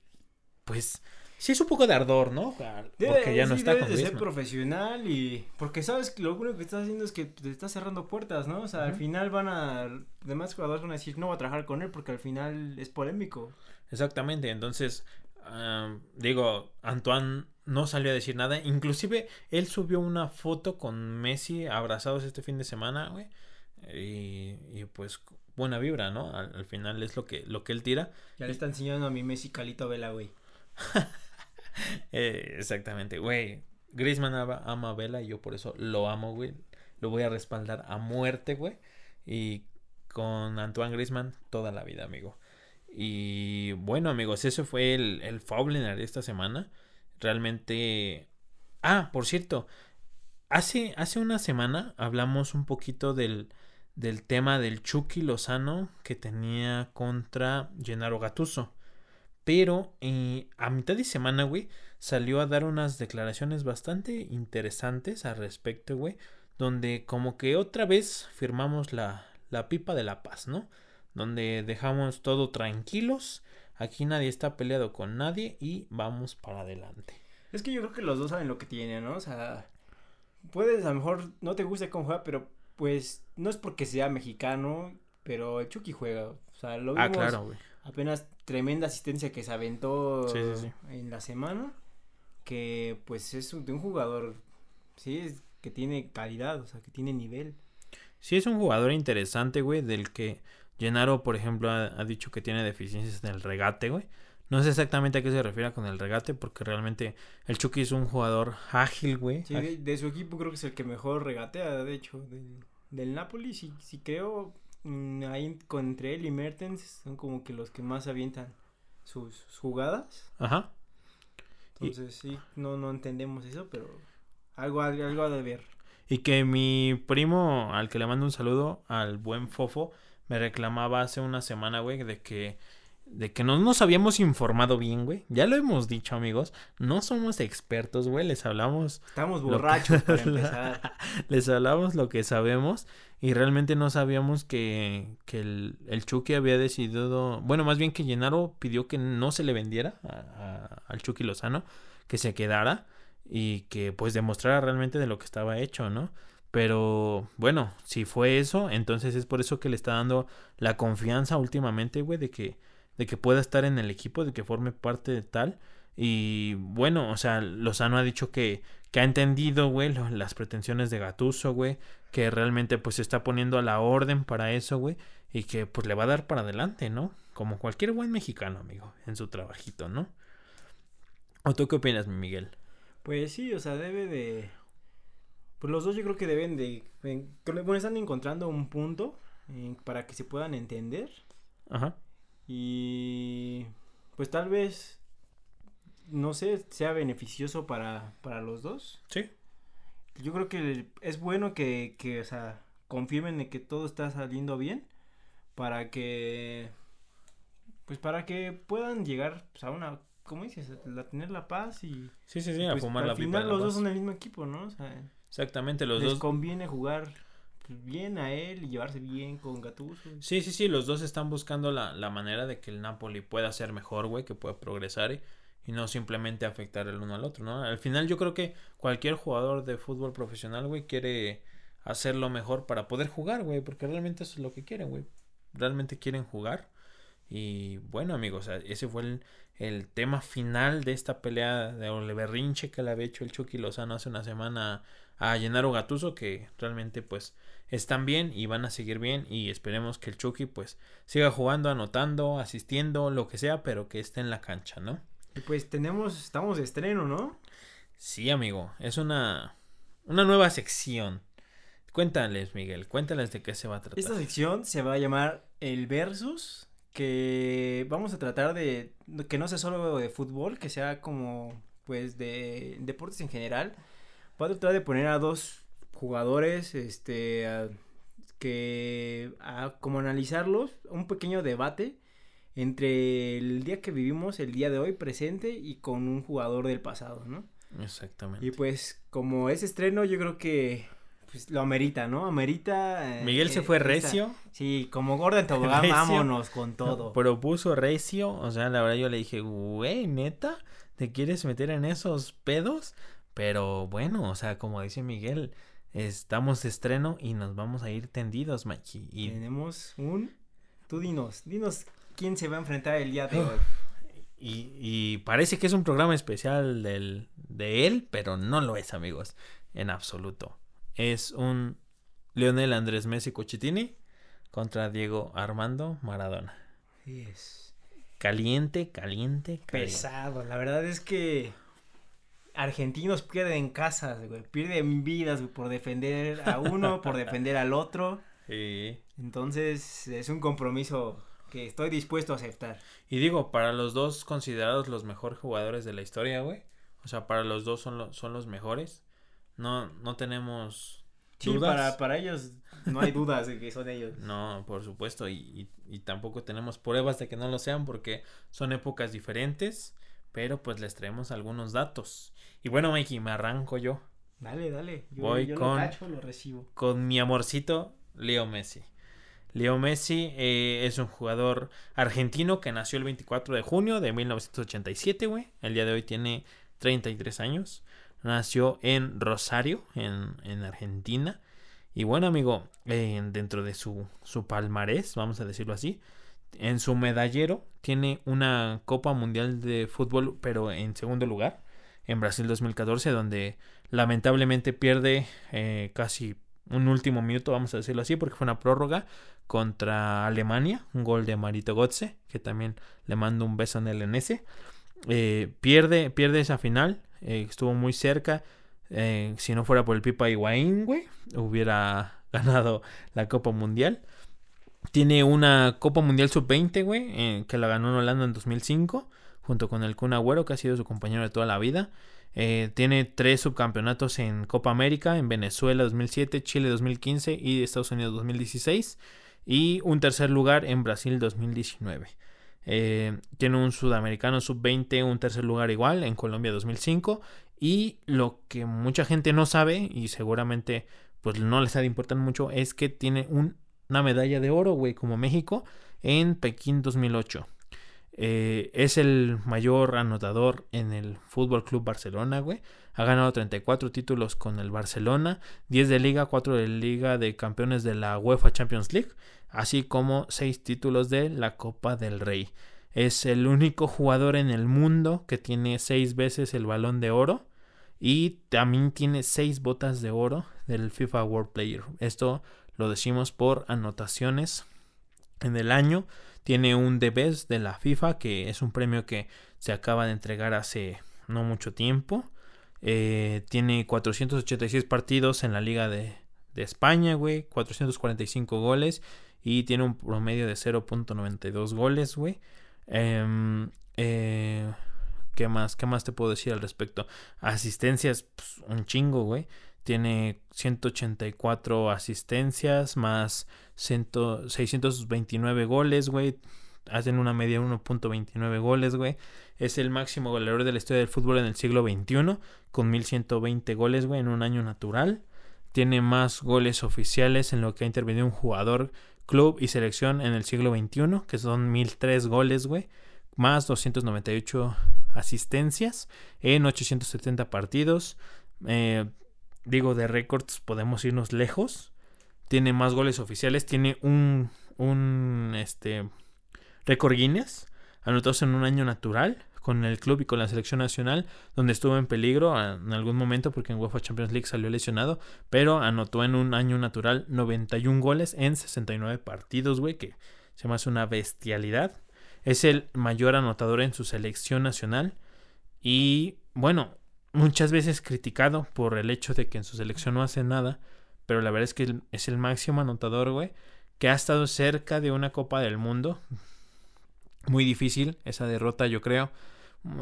pues, sí es un poco de ardor, ¿no? Porque ya no sí, está debes con de ser Griezmann. profesional y porque sabes que lo único que estás haciendo es que te estás cerrando puertas, ¿no? O sea, al final van a demás jugadores van a decir, "No voy a trabajar con él porque al final es polémico." Exactamente, entonces, digo, Antoine no salió a decir nada, inclusive él subió una foto con Messi abrazados este fin de semana, güey, y, y pues buena vibra, ¿no? Al, al final es lo que, lo que él tira. Ya le está enseñando a mi Messi Calito Vela, güey. Eh, exactamente, güey. Griezmann ama, ama a Vela y yo por eso lo amo, güey. Lo voy a respaldar a muerte, güey. Y con Antoine Griezmann toda la vida, amigo. Y bueno, amigos, eso fue el, el de esta semana. Realmente... Ah, por cierto. Hace, hace una semana hablamos un poquito del, del tema del Chucky Lozano que tenía contra Gennaro Gattuso. Pero eh, a mitad de semana, güey, salió a dar unas declaraciones bastante interesantes al respecto, güey. Donde como que otra vez firmamos la, la pipa de la paz, ¿no? Donde dejamos todo tranquilos. Aquí nadie está peleado con nadie y vamos para adelante. Es que yo creo que los dos saben lo que tienen, ¿no? O sea, puedes a lo mejor no te gusta cómo juega, pero pues no es porque sea mexicano, pero el Chucky juega. O sea, lo Ah, vimos claro, güey. apenas tremenda asistencia que se aventó Sí, sí, sí. en la semana, que pues es un- de un jugador, sí, es que tiene calidad, o sea, que tiene nivel. Sí, es un jugador interesante, güey, del que Gennaro, por ejemplo, ha, ha dicho que tiene deficiencias en el regate, güey. No sé exactamente a qué se refiere con el regate, porque realmente el Chucky es un jugador ágil, güey. Sí, de, de su equipo creo que es el que mejor regatea, de hecho, del, del Napoli, sí, sí creo, mm, ahí con- entre él y Mertens son como que los que más avientan sus, sus jugadas. Ajá. Y- Entonces sí, no, no entendemos eso, pero algo, algo, algo ha de ver. Y que mi primo, al que le mando un saludo, al buen Fofo, me reclamaba hace una semana, güey, de que, de que no nos habíamos informado bien, güey. Ya lo hemos dicho, amigos. No somos expertos, güey. Les hablamos, Estamos que- borrachos para empezar. les hablamos lo que sabemos. Y realmente no sabíamos que, que el, el Chucky había decidido. Bueno, más bien que Gennaro pidió que no se le vendiera a- a- al Chucky Lozano, que se quedara y que pues demostrara realmente de lo que estaba hecho, ¿no? Pero bueno, si fue eso, entonces es por eso que le está dando la confianza últimamente, güey, de que, de que pueda estar en el equipo, de que forme parte de tal. Y bueno, o sea, Lozano ha dicho que, que ha entendido, güey, las pretensiones de Gatuso, güey, que realmente pues se está poniendo a la orden para eso, güey, y que pues le va a dar para adelante, ¿no? Como cualquier buen mexicano, amigo, en su trabajito, ¿no? ¿O tú qué opinas, mi Miguel? Pues sí, o sea, debe de... Pues los dos yo creo que deben de... Bueno, están encontrando un punto eh, para que se puedan entender. Ajá. Y pues tal vez, no sé, sea beneficioso para, para los dos. Sí. Yo creo que es bueno que, que, o sea, confirmen de que todo está saliendo bien para que, pues para que puedan llegar pues, a una, ¿cómo dices? A tener la paz y Sí, sí, sí, a pues, fumar al la final los dos son el mismo equipo, ¿no? O sea, Exactamente, los les dos. conviene jugar bien a él y llevarse bien con Gattuso. Sí, sí, sí, los dos están buscando la, la manera de que el Napoli pueda ser mejor, güey, que pueda progresar y, y no simplemente afectar el uno al otro, ¿no? Al final yo creo que cualquier jugador de fútbol profesional, güey, quiere hacerlo mejor para poder jugar, güey, porque realmente eso es lo que quieren, güey. Realmente quieren jugar. Y bueno, amigos, ese fue el, el tema final de esta pelea de Oleverrinche que le había hecho el Chucky Lozano hace una semana a Gennaro Gattuso, que realmente pues están bien y van a seguir bien y esperemos que el Chucky pues siga jugando, anotando, asistiendo, lo que sea, pero que esté en la cancha, ¿no? Y pues tenemos, estamos de estreno, ¿no? Sí, amigo, es una una nueva sección. Cuéntales, Miguel, cuéntales de qué se va a tratar. Esta sección se va a llamar El Versus, que vamos a tratar de que no sea solo de fútbol, que sea como pues de deportes en general. Voy a tratar de poner a dos jugadores, este, a- que a como analizarlos, un pequeño debate entre el día que vivimos, el día de hoy presente y con un jugador del pasado, ¿no? Exactamente. Y pues como es estreno, yo creo que pues, lo amerita, ¿no? Amerita. eh, Miguel se eh, fue esta- recio. Sí, como gorda en tobogán, vámonos con todo. Propuso recio. O sea, la verdad yo le dije, güey, neta, ¿te quieres meter en esos pedos? Pero bueno, o sea, como dice Miguel, estamos de estreno y nos vamos a ir tendidos, Machi. Y Tenemos un. Tú dinos, dinos quién se va a enfrentar el día de hoy. Y, y parece que es un programa especial del, de él, pero no lo es, amigos, en absoluto. Es un Lionel Andrés Messi Cochitini contra Diego Armando Maradona. Sí, es Caliente, caliente, caliente. pesado. La verdad es que argentinos pierden casas, güey. Pierden vidas güey, por defender a uno, por defender al otro. Sí. Entonces es un compromiso que estoy dispuesto a aceptar. Y digo, para los dos considerados los mejores jugadores de la historia, güey. O sea, para los dos son, lo- son los mejores. No, no tenemos Sí, dudas. para, para ellos no hay dudas de que son ellos. No, por supuesto, y, y- y tampoco tenemos pruebas de que no lo sean porque son épocas diferentes, pero pues les traemos algunos datos. Y bueno, Mikey, me arranco yo Dale, dale. Yo, Voy yo con- lo cacho, lo recibo. con mi amorcito, Leo Messi. Leo Messi eh, es un jugador argentino que nació el 24 de junio de 1987, güey. El día de hoy tiene 33 años. Nació en Rosario, en, en Argentina. Y bueno, amigo, eh, dentro de su, su palmarés, vamos a decirlo así, en su medallero tiene una Copa Mundial de Fútbol, pero en segundo lugar, en Brasil 2014, donde lamentablemente pierde eh, casi un último minuto, vamos a decirlo así, porque fue una prórroga contra Alemania, un gol de Marito Götze, que también le mando un beso en el NS. Eh, pierde, pierde esa final, eh, estuvo muy cerca. eh, si no fuera por el Pipa Higuaín, güey, hubiera ganado la Copa Mundial. Tiene una Copa Mundial Sub-20, güey, eh, que la ganó en Holanda en 2005, junto con el Kun Agüero, que ha sido su compañero de toda la vida. Tiene tres subcampeonatos en Copa América, en Venezuela 2007, Chile 2015 y Estados Unidos 2016. Y un tercer lugar en Brasil 2019. Eh, tiene un sudamericano sub-20, un tercer lugar igual en Colombia 2005. Y lo que mucha gente no sabe y seguramente pues no les ha de importar mucho es que tiene un- una medalla de oro, güey, como México en Pekín 2008. Eh, es el mayor anotador en el Fútbol Club Barcelona, güey. Ha ganado 34 títulos con el Barcelona, 10 de Liga, 4 de Liga de Campeones de la UEFA Champions League, así como 6 títulos de la Copa del Rey. Es el único jugador en el mundo que tiene 6 veces el balón de oro y también tiene 6 botas de oro del FIFA World Player. Esto lo decimos por anotaciones en el año. Tiene un The de la FIFA, que es un premio que se acaba de entregar hace no mucho tiempo. Eh, tiene 486 partidos en la Liga de, de España, güey. 445 goles. Y tiene un promedio de 0.92 goles, güey. Em, eh, ¿Qué más? ¿Qué más te puedo decir al respecto? Asistencias, pues, un chingo, güey. Tiene 184 asistencias más 100 629 goles, güey. Hacen una media de 1.29 goles, güey. Es el máximo goleador de la historia del fútbol en el siglo XXI, con 1120 goles, güey, en un año natural. Tiene más goles oficiales en lo que ha intervenido un jugador, club y selección en el siglo XXI, que son 1003 goles, güey. Más 298 asistencias en 870 partidos. Eh, digo, de récords podemos irnos lejos. Tiene más goles oficiales. Tiene un, un este, récord Guinness. Anotados en un año natural con el club y con la selección nacional, donde estuvo en peligro en algún momento porque en UEFA Champions League salió lesionado, pero anotó en un año natural 91 goles en 69 partidos, güey, que se me hace una bestialidad. Es el mayor anotador en su selección nacional. Y bueno, muchas veces criticado por el hecho de que en su selección no hace nada, pero la verdad es que es el máximo anotador, güey, que ha estado cerca de una Copa del Mundo. Muy difícil esa derrota, yo creo.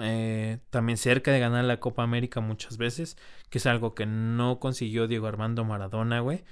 Eh, también cerca de ganar la Copa América muchas veces, que es algo que no consiguió Diego Armando Maradona, güey.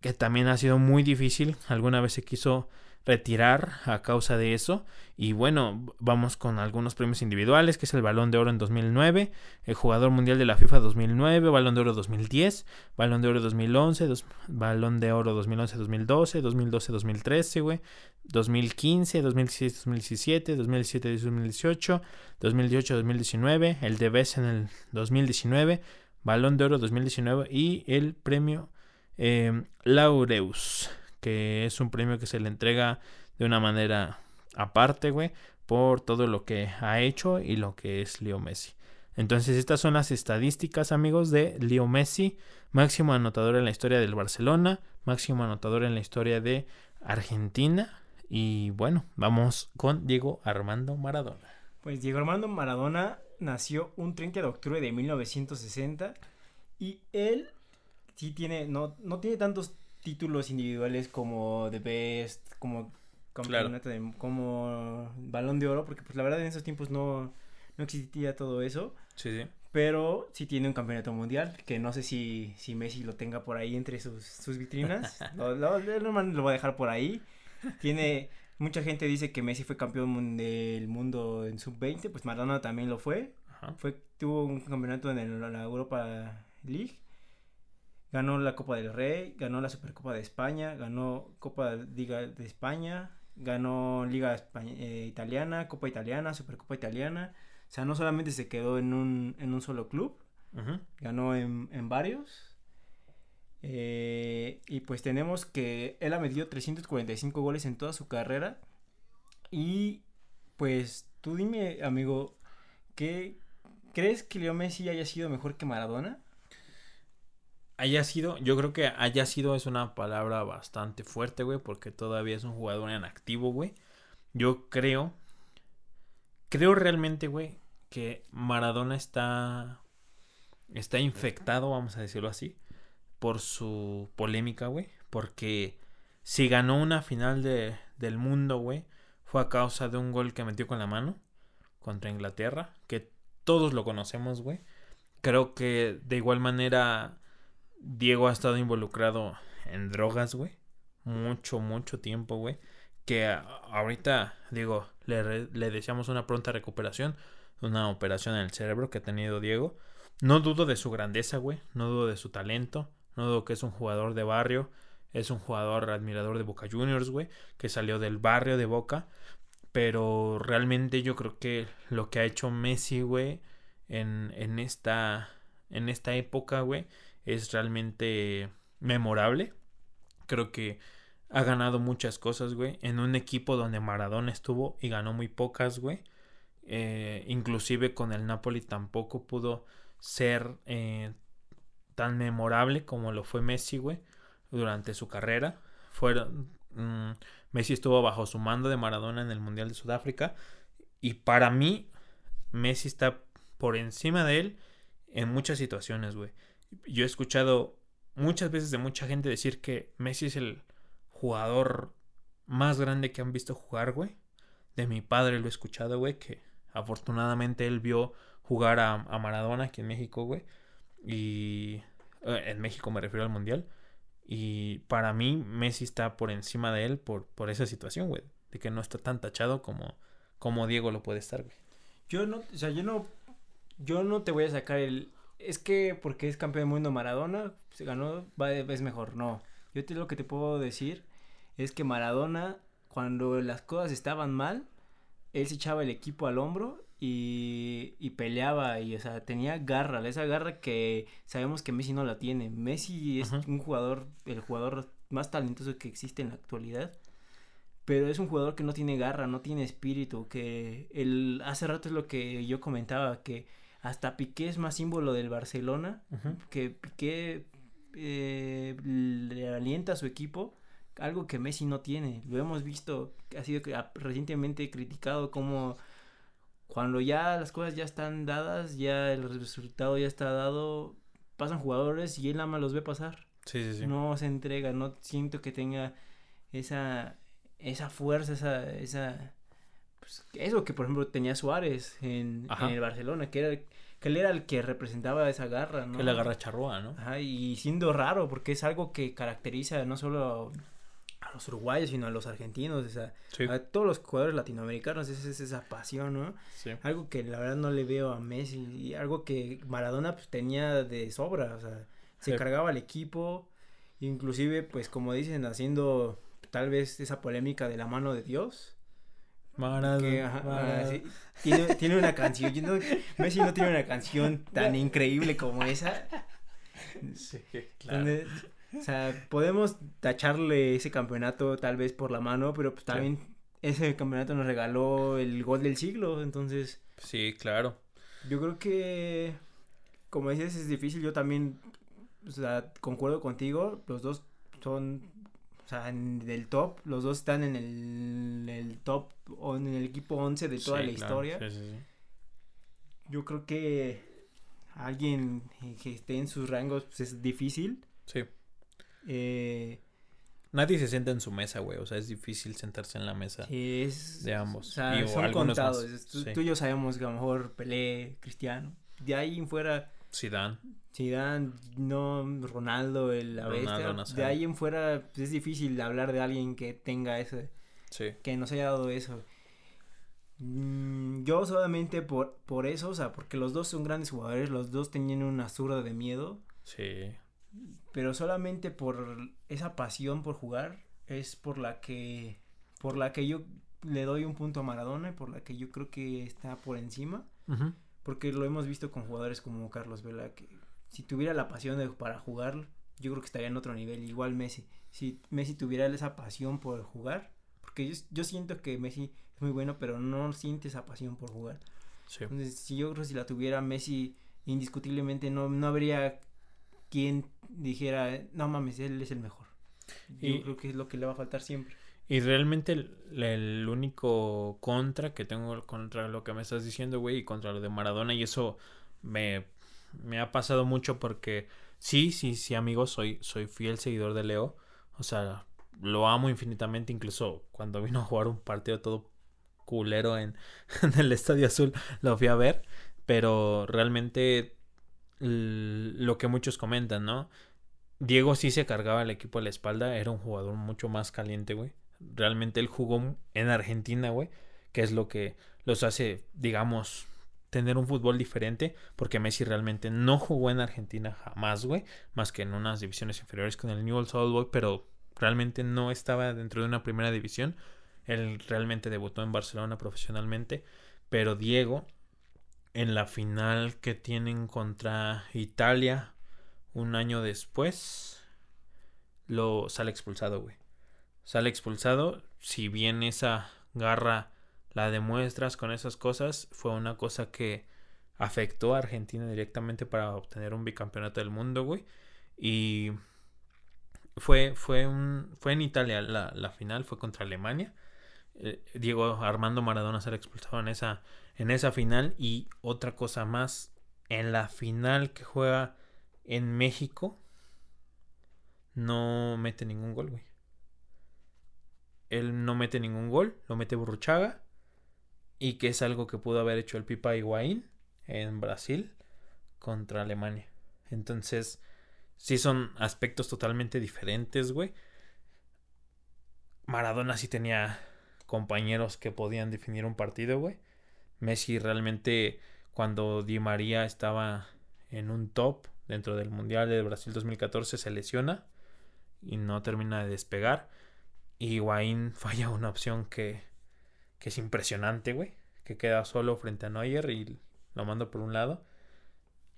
Que también ha sido muy difícil. Alguna vez se quiso retirar a causa de eso. Y bueno, vamos con algunos premios individuales, que es el Balón de Oro en 2009, el Jugador Mundial de la FIFA 2009, Balón de Oro 2010, Balón de Oro 2011, Balón de Oro 2011-2012, 2012-2013, güey, 2015, 2016-2017, 2017-2018, 2018-2019, el de en el 2019, Balón de Oro 2019 y el premio eh, Laureus que es un premio que se le entrega de una manera aparte, güey, por todo lo que ha hecho y lo que es Leo Messi. Entonces, estas son las estadísticas, amigos, de Leo Messi, máximo anotador en la historia del Barcelona, máximo anotador en la historia de Argentina. Y bueno, vamos con Diego Armando Maradona. Pues Diego Armando Maradona nació un 30 de octubre de 1960 y él sí tiene, no, no tiene tantos títulos individuales como The Best, como campeonato como Balón de Oro, porque pues la verdad en esos tiempos no, no existía todo eso. Sí, sí. Pero sí tiene un campeonato mundial, que no sé si, si Messi lo tenga por ahí entre sus, sus vitrinas. lo, lo, lo, voy a dejar por ahí. Tiene, mucha gente dice que Messi fue campeón del mundo en sub-20, pues Maradona también lo fue. fue tuvo un campeonato en la Europa League Ganó la Copa del Rey, ganó la Supercopa de España, ganó Copa Liga de España, ganó Liga eh, Italiana, Copa Italiana, Supercopa Italiana. O sea, no solamente se quedó en un, en un solo club, ganó en, en varios. Eh, y pues tenemos que él ha metido 345 goles en toda su carrera. Y pues tú dime, amigo, ¿qué crees que Leo Messi haya sido mejor que Maradona? Haya sido, yo creo que haya sido es una palabra bastante fuerte, güey, porque todavía es un jugador en activo, güey. Yo creo, creo realmente, güey, que Maradona está, está infectado, vamos a decirlo así, por su polémica, güey, porque si ganó una final de, del mundo, güey, fue a causa de un gol que metió con la mano contra Inglaterra, que todos lo conocemos, güey. Creo que de igual manera Diego ha estado involucrado en drogas, güey. Mucho, mucho tiempo, güey. Que ahorita, digo, le, le deseamos una pronta recuperación. Una operación en el cerebro que ha tenido Diego. No dudo de su grandeza, güey. No dudo de su talento. No dudo que es un jugador de barrio. Es un jugador admirador de Boca Juniors, güey. Que salió del barrio de Boca. Pero realmente yo creo que lo que ha hecho Messi, güey, en, en, esta, en esta época, güey, es realmente memorable. Creo que ha ganado muchas cosas, güey. En un equipo donde Maradona estuvo y ganó muy pocas, güey. Eh, inclusive con el Napoli tampoco pudo ser eh, tan memorable como lo fue Messi, güey, durante su carrera. Fueron, mm, Messi estuvo bajo su mando de Maradona en el Mundial de Sudáfrica. Y para mí, Messi está por encima de él en muchas situaciones, güey yo he escuchado muchas veces de mucha gente decir que Messi es el jugador más grande que han visto jugar, güey. De mi padre lo he escuchado, güey, que afortunadamente él vio jugar a, Maradona aquí en México, güey. Y eh, en México me refiero al Mundial. Y para mí Messi está por encima de él por, por esa situación, güey. De que no está tan tachado como, como Diego lo puede estar, güey. Yo no, o sea, yo no, yo no te voy a sacar el, es que porque es campeón del mundo Maradona, se ganó, va, es mejor. No, yo te, lo que te puedo decir es que Maradona, cuando las cosas estaban mal, él se echaba el equipo al hombro y, y peleaba y, o sea, tenía garra, esa garra que sabemos que Messi no la tiene. Messi es un jugador, el jugador más talentoso que existe en la actualidad. Pero es un jugador que no tiene garra, no tiene espíritu, que el, hace rato es lo que yo comentaba, que hasta Piqué es más símbolo del Barcelona, que Piqué eh, le alienta a su equipo, algo que Messi no tiene. Lo hemos visto, ha sido recientemente criticado como cuando ya las cosas ya están dadas, ya el resultado ya está dado, pasan jugadores y él más los ve pasar. Sí, sí, sí. No se entrega, no siento que tenga esa, esa fuerza, esa, esa, pues, eso que por ejemplo tenía Suárez en, en el Barcelona, que era, que él era el que representaba esa garra, ¿no? Que la garra charrúa, ¿no? Ajá, y siendo raro, porque es algo que caracteriza no solo a los uruguayos, sino a los argentinos, o sea, a todos los jugadores latinoamericanos, es, es esa pasión, ¿no? Sí. Algo que la verdad no le veo a Messi, y algo que Maradona pues, tenía de sobra, o sea, se cargaba al equipo, inclusive, pues como dicen, haciendo tal vez esa polémica de la mano de Dios. Maradona. tiene, tiene, una canción, Messi no tiene una canción tan increíble como esa. Sí, claro. o sea, podemos tacharle ese campeonato tal vez por la mano, pero pues también ese campeonato nos regaló el gol del siglo, entonces. Sí, claro. Yo creo que, como dices, es difícil. Yo también, o sea, concuerdo contigo. Los dos son o sea, en, del top, los dos están en el, el top o en el equipo 11 de toda la historia. Sí, sí, sí. Yo creo que alguien que esté en sus rangos pues, es difícil. Sí. Eh, Nadie se sienta en su mesa, güey. O sea, es difícil sentarse en la mesa de ambos. O sea, son contados. Tú, y yo sabemos que a lo mejor Pelé, Cristiano. De ahí en fuera. Zidane. Zidane, no Ronaldo, el la bestia. de ahí en fuera pues, es difícil hablar de alguien que tenga ese, sí. que nos haya dado eso. Mm, yo solamente por, por eso, o sea, porque los dos son grandes jugadores, los dos tenían una zurda de miedo. Sí. Pero solamente por esa pasión por jugar es por la que por la que yo le doy un punto a Maradona y por la que yo creo que está por encima. Porque lo hemos visto con jugadores como Carlos Vela que si tuviera la pasión de, para jugar, yo creo que estaría en otro nivel. Igual Messi. Si Messi tuviera esa pasión por jugar, porque yo, siento que Messi es muy bueno, pero no siente esa pasión por jugar. Entonces, si yo creo que si la tuviera Messi, indiscutiblemente no, no habría quien dijera, no mames, él es el mejor. Yo creo que es lo que le va a faltar siempre. Y realmente el, único contra que tengo contra lo que me estás diciendo, güey, y contra lo de Maradona, y eso me me ha pasado mucho porque sí, sí, sí, amigos, soy, soy fiel seguidor de Leo. O sea, lo amo infinitamente. Incluso cuando vino a jugar un partido todo culero en, el Estadio Azul, lo fui a ver. Pero realmente lo que muchos comentan, ¿no? Diego sí se cargaba el equipo a la espalda, era un jugador mucho más caliente, güey. Realmente él jugó en Argentina, güey, que es lo que los hace, digamos, tener un fútbol diferente, porque Messi realmente no jugó en Argentina jamás, güey, más que en unas divisiones inferiores con el Newell's Old Boy, pero realmente no estaba dentro de una primera división. Él realmente debutó en Barcelona profesionalmente, pero Diego en la final que tienen contra Italia un año después lo sale expulsado, güey. Sale expulsado, si bien esa garra la demuestras con esas cosas, fue una cosa que afectó a Argentina directamente para obtener un bicampeonato del mundo, güey. Y fue, fue, un, fue en Italia la, final, fue contra Alemania. Eh, Diego Armando Maradona será expulsado en esa, en esa final. Y otra cosa más, en la final que juega en México, no mete ningún gol, güey. Él no mete ningún gol, lo mete Burruchaga y que es algo que pudo haber hecho el Pipa Higuaín en Brasil contra Alemania. Entonces, sí son aspectos totalmente diferentes, güey. Maradona sí tenía compañeros que podían definir un partido, güey. Messi realmente cuando Di María estaba en un top dentro del Mundial de Brasil 2014 se lesiona y no termina de despegar. Y Higuaín falla una opción que que es impresionante, güey, que queda solo frente a Neuer y lo mando por un lado.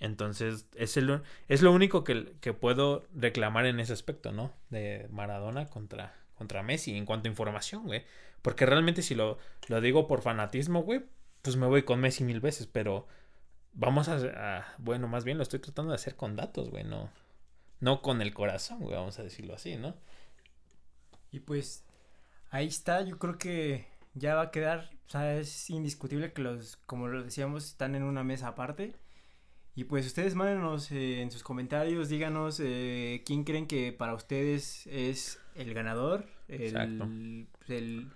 Entonces, es, el, es lo único que, que, puedo reclamar en ese aspecto, ¿no? De Maradona contra, contra Messi en cuanto a información, güey. Porque realmente si lo, lo digo por fanatismo, güey, pues me voy con Messi mil veces, pero vamos a, bueno, más bien lo estoy tratando de hacer con datos, güey, no, no con el corazón, güey, vamos a decirlo así, ¿no? Y pues ahí está, yo creo que ya va a quedar, o sea, es indiscutible que los, como lo decíamos, están en una mesa aparte. Y pues ustedes mándenos eh, en sus comentarios, díganos eh, quién creen que para ustedes es el ganador, Exacto. el, el,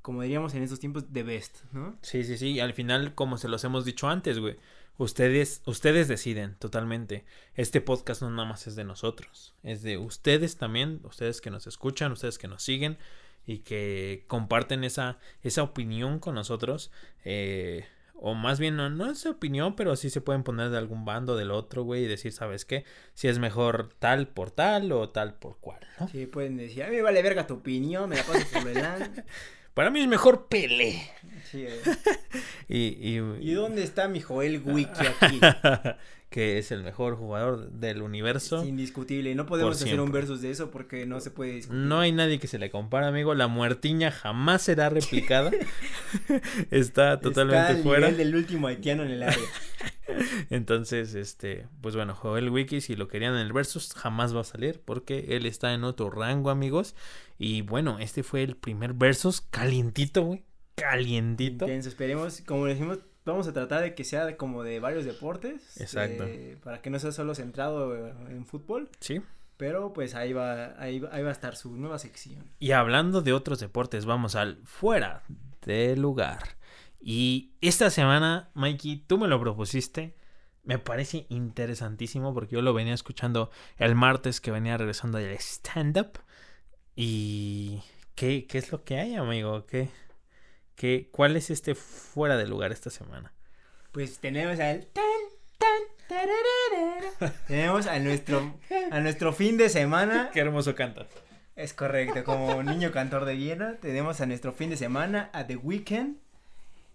como diríamos en estos tiempos, the best, ¿no? Sí, sí, sí. Al final, como se los hemos dicho antes, güey. Ustedes, ustedes deciden totalmente. Este podcast no nada más es de nosotros. Es de ustedes también. Ustedes que nos escuchan, ustedes que nos siguen y que comparten esa, esa opinión con nosotros. Eh, o más bien, no, no es opinión, pero sí se pueden poner de algún bando del otro, güey, y decir, ¿sabes qué? Si es mejor tal por tal o tal por cual, ¿no? Sí, pueden decir, a mí me vale verga tu opinión, me la paso por delante. Para mí es mejor Pelé. Sí, eh. Y, y, ¿Y dónde está mi Joel Wiki aquí? que es el mejor jugador del universo. Es indiscutible. No podemos hacer un versus de eso porque no se puede discutir. No hay nadie que se le compara, amigo. La muertiña jamás será replicada. Está totalmente Está al fuera. nivel del último haitiano en el área. Entonces, este, pues bueno, Joel Wiki, si lo querían en el versus, jamás va a salir porque él está en otro rango, amigos. Y bueno, este fue el primer versus calientito, güey. Calientito. Intenso. Esperemos, como decimos, vamos a tratar de que sea como de varios deportes. Exacto. eh, para que no sea solo centrado en fútbol. Sí. Pero pues ahí va, ahí, ahí va a estar su nueva sección. Y hablando de otros deportes, vamos al fuera de lugar. Y esta semana, Mikey, tú me lo propusiste. Me parece interesantísimo porque yo lo venía escuchando el martes que venía regresando del stand-up. ¿Y qué, qué es lo que hay, amigo? ¿Qué, qué, ¿Cuál es este fuera de lugar esta semana? Pues tenemos al tan, tan, tararara. tenemos a nuestro a nuestro fin de semana. Qué hermoso cantas. Es correcto, como niño cantor de Viena, tenemos a nuestro fin de semana, a The Weeknd.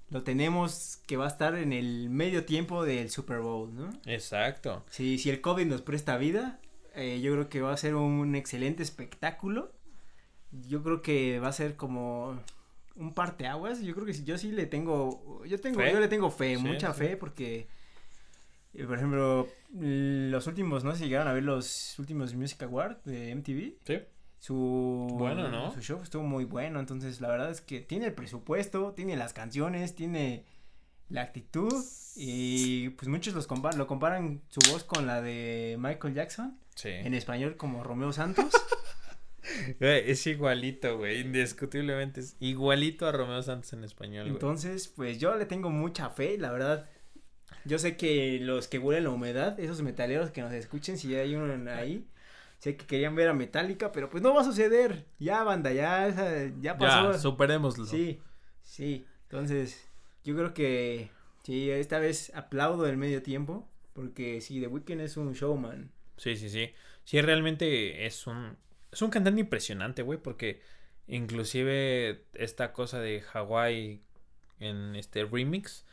Lo tenemos que va a estar en el medio tiempo del Super Bowl, ¿no? Exacto. Si, si el COVID nos presta vida, eh, yo creo que va a ser un excelente espectáculo. Yo creo que va a ser como un parteaguas. Yo creo que sí, yo sí le tengo, yo tengo, ¿Fe? yo le tengo fe, Sí, mucha sí. fe, porque, eh, por ejemplo, los últimos, no si llegaron a ver los últimos Music Awards de MTV. Sí. Su, Bueno, ¿no? su show estuvo muy bueno, entonces la verdad es que tiene el presupuesto, tiene las canciones, tiene la actitud y pues muchos los compa- lo comparan su voz con la de Michael Jackson, Sí. en español como Romeo Santos. Es igualito, güey. Indiscutiblemente es igualito a Romeo Santos en español, güey. Entonces, pues yo le tengo mucha fe, la verdad. Yo sé que los que huelen la humedad, esos metaleros que nos escuchen, si hay uno ahí, sé que querían ver a Metallica, pero pues no va a suceder. Ya, banda, ya, ya pasó. Ya, superémoslo. Sí, sí. Entonces, yo creo que sí, esta vez aplaudo el medio tiempo. Porque sí, The Weeknd es un showman. Sí, sí, sí. Sí, realmente es un es un cantante impresionante, güey, porque inclusive esta cosa de Hawái en este remix,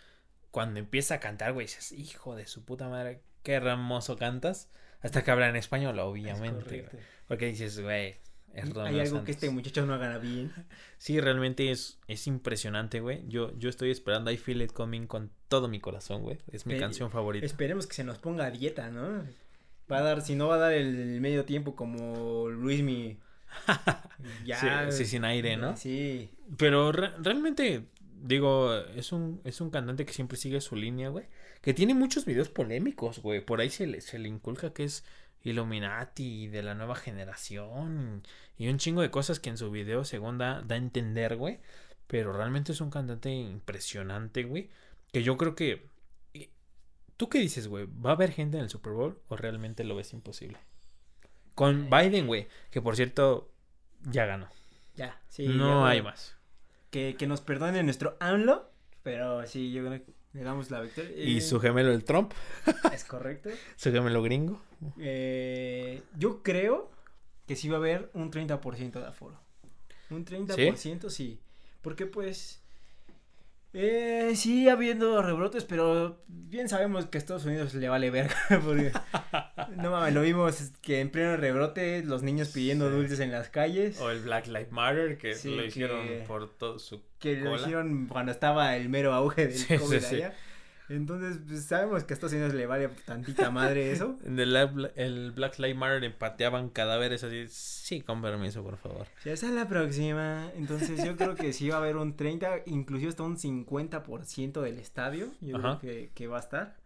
cuando empieza a cantar, güey, dices, hijo de su puta madre, qué hermoso cantas, hasta que habla en español, obviamente, correcto. porque dices, güey, es Romeo Hay algo Santos. que este muchacho no haga bien. Sí, realmente es, es impresionante, güey. Yo, yo estoy esperando I Feel It Coming con todo mi corazón, güey. Es mi canción favorita. Esperemos que se nos ponga a dieta, ¿no? Va a dar, si no va a dar el medio tiempo como Luismi. ya. Sí, sí, sin aire, ¿no? Sí. Pero re- realmente, digo, es un, es un cantante que siempre sigue su línea, güey. Que tiene muchos videos polémicos, güey. Por ahí se le, se le inculca que es Illuminati de la nueva generación. Y un chingo de cosas que en su video, según da, da a entender, güey. Pero realmente es un cantante impresionante, güey. Que yo creo que... ¿Tú qué dices, güey? ¿Va a haber gente en el Super Bowl o realmente lo ves imposible? Con Biden, güey. Que por cierto, ya ganó. Ya. Sí. no ya, hay más. Que, que nos perdone nuestro AMLO. Pero sí, yo creo que le damos la victoria. Y Eh, su gemelo el Trump, Es correcto. su gemelo gringo. Eh, yo creo que sí va a haber un 30% de aforo. Un 30% sí. Porque pues... Eh, sí, habiendo rebrotes, pero bien sabemos que a Estados Unidos le vale verga. Porque, no mames, lo vimos que en pleno rebrote, los niños pidiendo Sí. dulces en las calles. O el Black Lives Matter, que Sí, lo hicieron que- por todo su Que lo hicieron cuando estaba el mero auge del Sí, COVID allá. Entonces, pues, sabemos que a Estados Unidos le vale tantita madre eso. En el, el Black Lives Matter empateaban cadáveres así. Sí, con permiso, por favor. Ya esa es la próxima. Entonces, yo creo que sí va a haber un 30, inclusive hasta un 50% del estadio. Yo Ajá. creo que, que va a estar.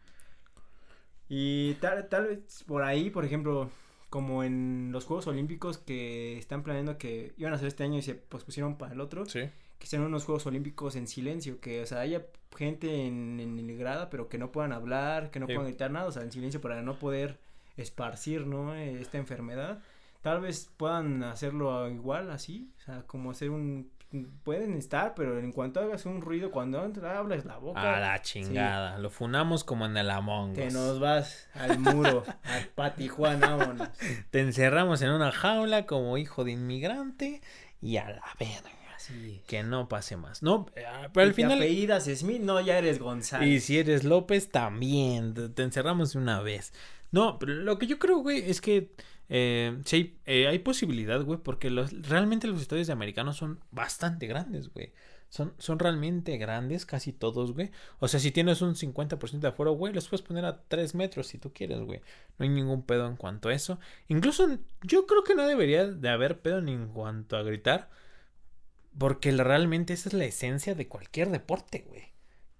Y tal, tal vez por ahí, por ejemplo, como en los Juegos Olímpicos que están planeando que iban a hacer este año y se pospusieron para el otro. Sí. Que sean unos Juegos Olímpicos en silencio, que, o sea, haya gente en, en el grada, pero que no puedan hablar, que no Sí. puedan gritar nada, o sea, en silencio para no poder esparcir, ¿no? Esta enfermedad. Tal vez puedan hacerlo igual, así, o sea, como hacer un... Pueden estar, pero en cuanto hagas un ruido, cuando entra- hablas la boca, A la chingada. Lo funamos como en el Among te Us. nos vas al muro, al Patijuana, vámonos. Te encerramos en una jaula como hijo de inmigrante y a la verga. Así. Que no pase más. No, eh, pero al Y final. apellidas Smith, no, ya eres González. Y si eres López, también. Te, encerramos de una vez. No, pero lo que yo creo, güey, es que. Eh, sí, hay, eh, hay posibilidad, güey, porque los, realmente los estadios de americanos son bastante grandes, güey. Son, son realmente grandes, casi todos, güey. O sea, si tienes un 50% de aforo, güey, los puedes poner a 3 metros si tú quieres, güey. No hay ningún pedo en cuanto a eso. Incluso yo creo que no debería de haber pedo ni en cuanto a gritar. Porque realmente esa es la esencia de cualquier deporte, güey.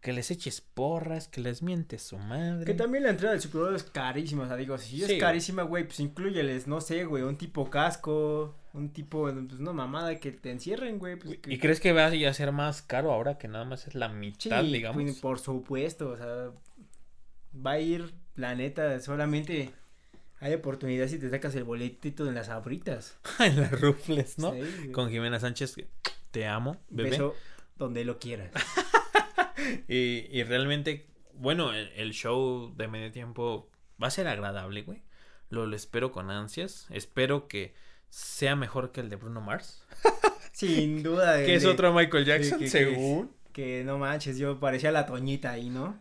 Que les eches porras, que les mientes su madre. Que también la entrada del Super Bowl es carísima, o sea, digo, si Sí, es carísima, güey, pues incluyeles, no sé, güey, un tipo casco, un tipo, pues una mamada que te encierren, güey, pues que... ¿Y crees que va a ser más caro ahora que nada más es la Sí, mitad, digamos? pues, por supuesto, o sea, va a ir, la neta, solamente hay oportunidad si te sacas el boletito en las abritas. en las rufles, ¿no? Sí. Con Jimena Sánchez, te amo, bebé. Beso donde lo quieras. Y, y realmente, bueno, el, el show de medio tiempo va a ser agradable, güey. Lo, lo espero con ansias. Espero que sea mejor que el de Bruno Mars. Sin duda. Que es otro Michael Jackson, que- que- según. Que no manches, yo parecía la Toñita ahí, ¿no?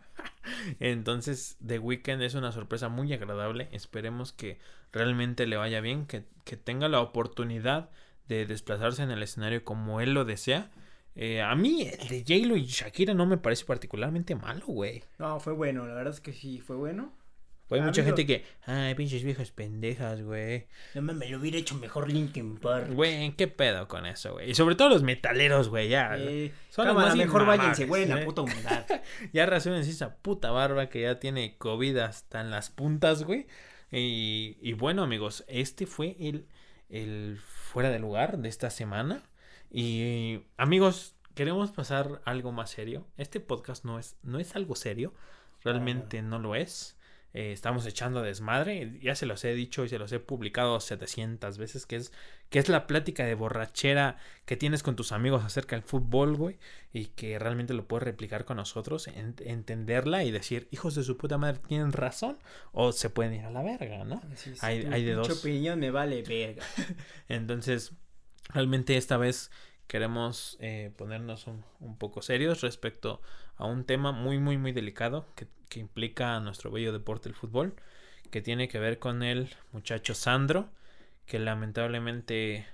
Entonces, The Weeknd es una sorpresa muy agradable. Esperemos que realmente le vaya bien, que, que tenga la oportunidad de desplazarse en el escenario como él lo desea. Eh, a mí, el de J-Lo y Shakira no me parece particularmente malo, güey. No, fue bueno, la verdad es que sí, fue bueno. Hay Ha mucha gente que, ay, pinches viejas pendejas, güey. No me lo hubiera hecho mejor Linkin Park. Güey, ¿qué pedo con eso, güey? Y sobre todo los metaleros, güey, ya. Eh, Son los más mejor váyanse, güey, en la puta humedad. Ya rasúrense esa puta barba que ya tiene COVID hasta en las puntas, güey. Y, y bueno, amigos, este fue el, el fuera de lugar de esta semana. Y amigos, queremos pasar algo más serio. Este podcast no es, no es algo serio. Realmente no lo es. Eh, estamos echando desmadre. Ya se los he dicho y se los he publicado 700 veces. Que es, que es la plática de borrachera que tienes con tus amigos acerca del fútbol, güey. Y que realmente lo puedes replicar con nosotros. en- entenderla y decir, hijos de su puta madre, tienen razón. O se pueden ir a la verga, ¿no? Hay- hay de dos. opinión me vale verga. Entonces, realmente esta vez queremos eh, ponernos un, un poco serios respecto a un tema muy, muy, muy delicado que, que implica a nuestro bello deporte, el fútbol, que tiene que ver con el muchacho Sandro, que lamentablemente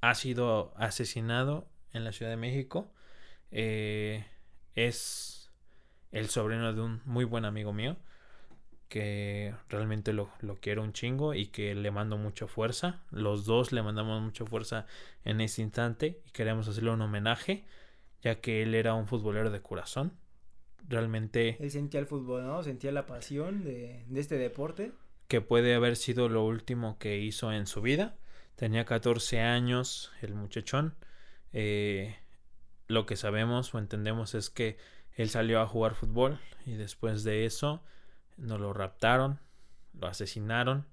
ha sido asesinado en la Ciudad de México. Eh, es el sobrino de un muy buen amigo mío que realmente lo, lo quiero un chingo y que le mando mucha fuerza. Los dos le mandamos mucha fuerza en este instante y queremos hacerle un homenaje, ya que él era un futbolero de corazón. Realmente Él sentía el fútbol, ¿no? Sentía la pasión de, de este deporte. que puede haber sido lo último que hizo en su vida. Tenía 14 años el muchachón. Eh, lo que sabemos o entendemos es que él salió a jugar fútbol y después de eso nos lo raptaron, lo asesinaron,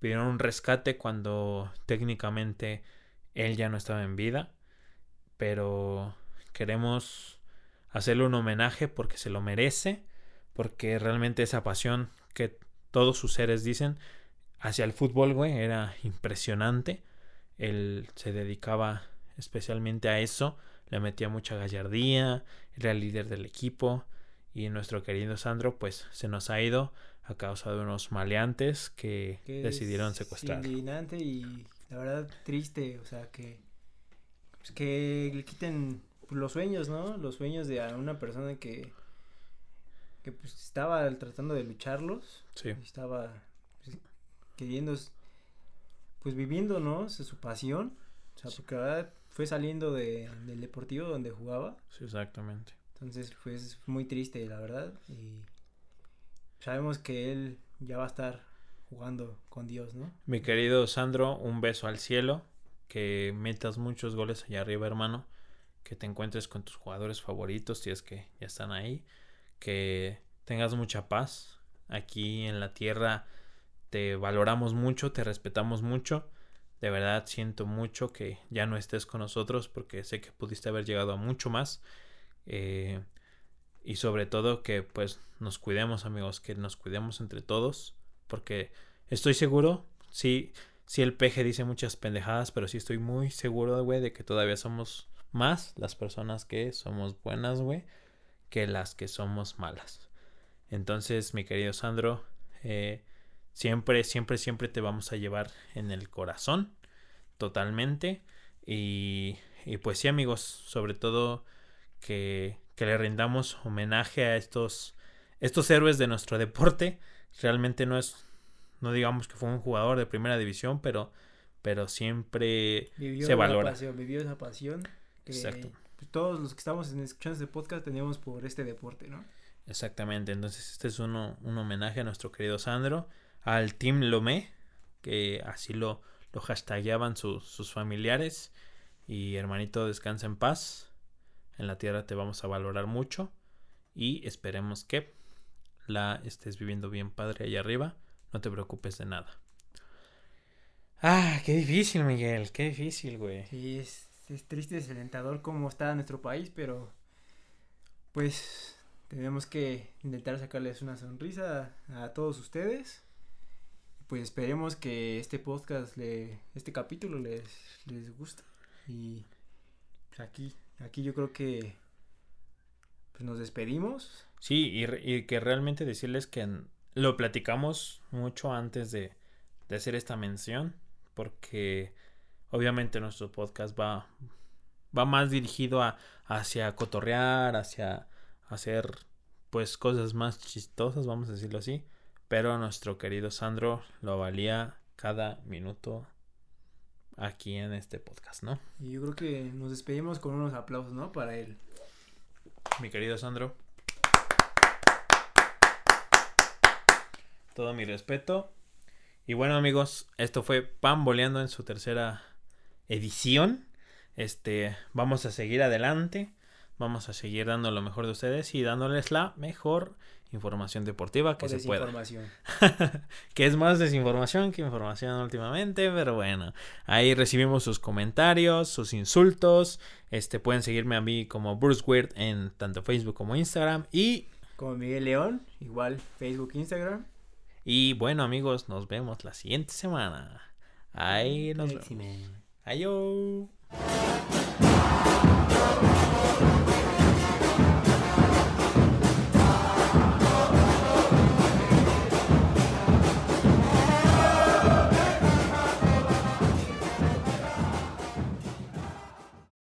pidieron un rescate cuando técnicamente él ya no estaba en vida, pero queremos hacerle un homenaje porque se lo merece, porque realmente esa pasión que todos sus seres dicen hacia el fútbol, güey, era impresionante. Él se dedicaba especialmente a eso, le metía mucha gallardía, era el líder del equipo y nuestro querido Sandro pues se nos ha ido a causa de unos maleantes que, que decidieron es secuestrar. indignante y la verdad triste, o sea, que, pues, que le quiten los sueños, ¿no? Los sueños de a una persona que, que pues estaba tratando de lucharlos. Sí. Estaba pues, queriendo, pues viviendo, ¿no? Su, pasión. O sea, porque la verdad fue saliendo de, del deportivo donde jugaba. Sí, exactamente. Entonces, pues muy triste, la verdad. Y sabemos que él ya va a estar jugando con Dios, ¿no? Mi querido Sandro, un beso al cielo. Que metas muchos goles allá arriba, hermano. Que te encuentres con tus jugadores favoritos, si es que ya están ahí. Que tengas mucha paz. Aquí en la tierra te valoramos mucho, te respetamos mucho. De verdad siento mucho que ya no estés con nosotros porque sé que pudiste haber llegado a mucho más. Eh, y sobre todo que pues nos cuidemos amigos, que nos cuidemos entre todos. Porque estoy seguro, sí, sí el peje dice muchas pendejadas, pero sí estoy muy seguro, de que todavía somos más las personas que somos buenas, güey, que las que somos malas. Entonces, mi querido Sandro, eh, siempre, siempre, siempre te vamos a llevar en el corazón, totalmente. Y, y pues sí, amigos, sobre todo que, que le rindamos homenaje a estos, estos héroes de nuestro deporte. Realmente no es, no digamos que fue un jugador de primera división, pero, pero siempre Vivió se valora. pasión, vivió esa pasión que Exacto. todos los que estamos en- escuchando este podcast teníamos por este deporte, ¿no? Exactamente, entonces este es uno, un homenaje a nuestro querido Sandro, al Team Lomé, que así lo, lo hashtagueaban su- sus familiares. Y hermanito, descansa en paz. En la tierra te vamos a valorar mucho. Y esperemos que la estés viviendo bien, padre, allá arriba. No te preocupes de nada. Ah, qué difícil, Miguel, qué difícil, güey. Sí, es, es triste, desalentador cómo está nuestro país, pero pues tenemos que intentar sacarles una sonrisa a, todos ustedes. Pues esperemos que este podcast, le, este capítulo les, les guste. Y aquí, aquí yo creo que pues nos despedimos. Sí, y, y que realmente decirles que lo platicamos mucho antes de, de hacer esta mención, porque obviamente nuestro podcast va, va más dirigido a, hacia cotorrear, hacia hacer pues cosas más chistosas, vamos a decirlo así, pero nuestro querido Sandro lo valía cada minuto aquí en este podcast, ¿no? Y yo creo que nos despedimos con unos aplausos, ¿no? Para él. Mi querido Sandro. Todo mi respeto. Y bueno, amigos, esto fue Pamboleando en su tercera edición. Este, vamos a seguir adelante. Vamos a seguir dando lo mejor de ustedes y dándoles la mejor información deportiva que O se pueda. desinformación. que es más desinformación que información últimamente, pero bueno, ahí recibimos sus comentarios, sus insultos. Este pueden seguirme a mí como Bruce Weird en tanto Facebook como Instagram y Como Miguel León, igual Facebook, Instagram. y bueno, amigos, nos vemos la siguiente semana. Ahí nos vemos. X-Men. Adiós.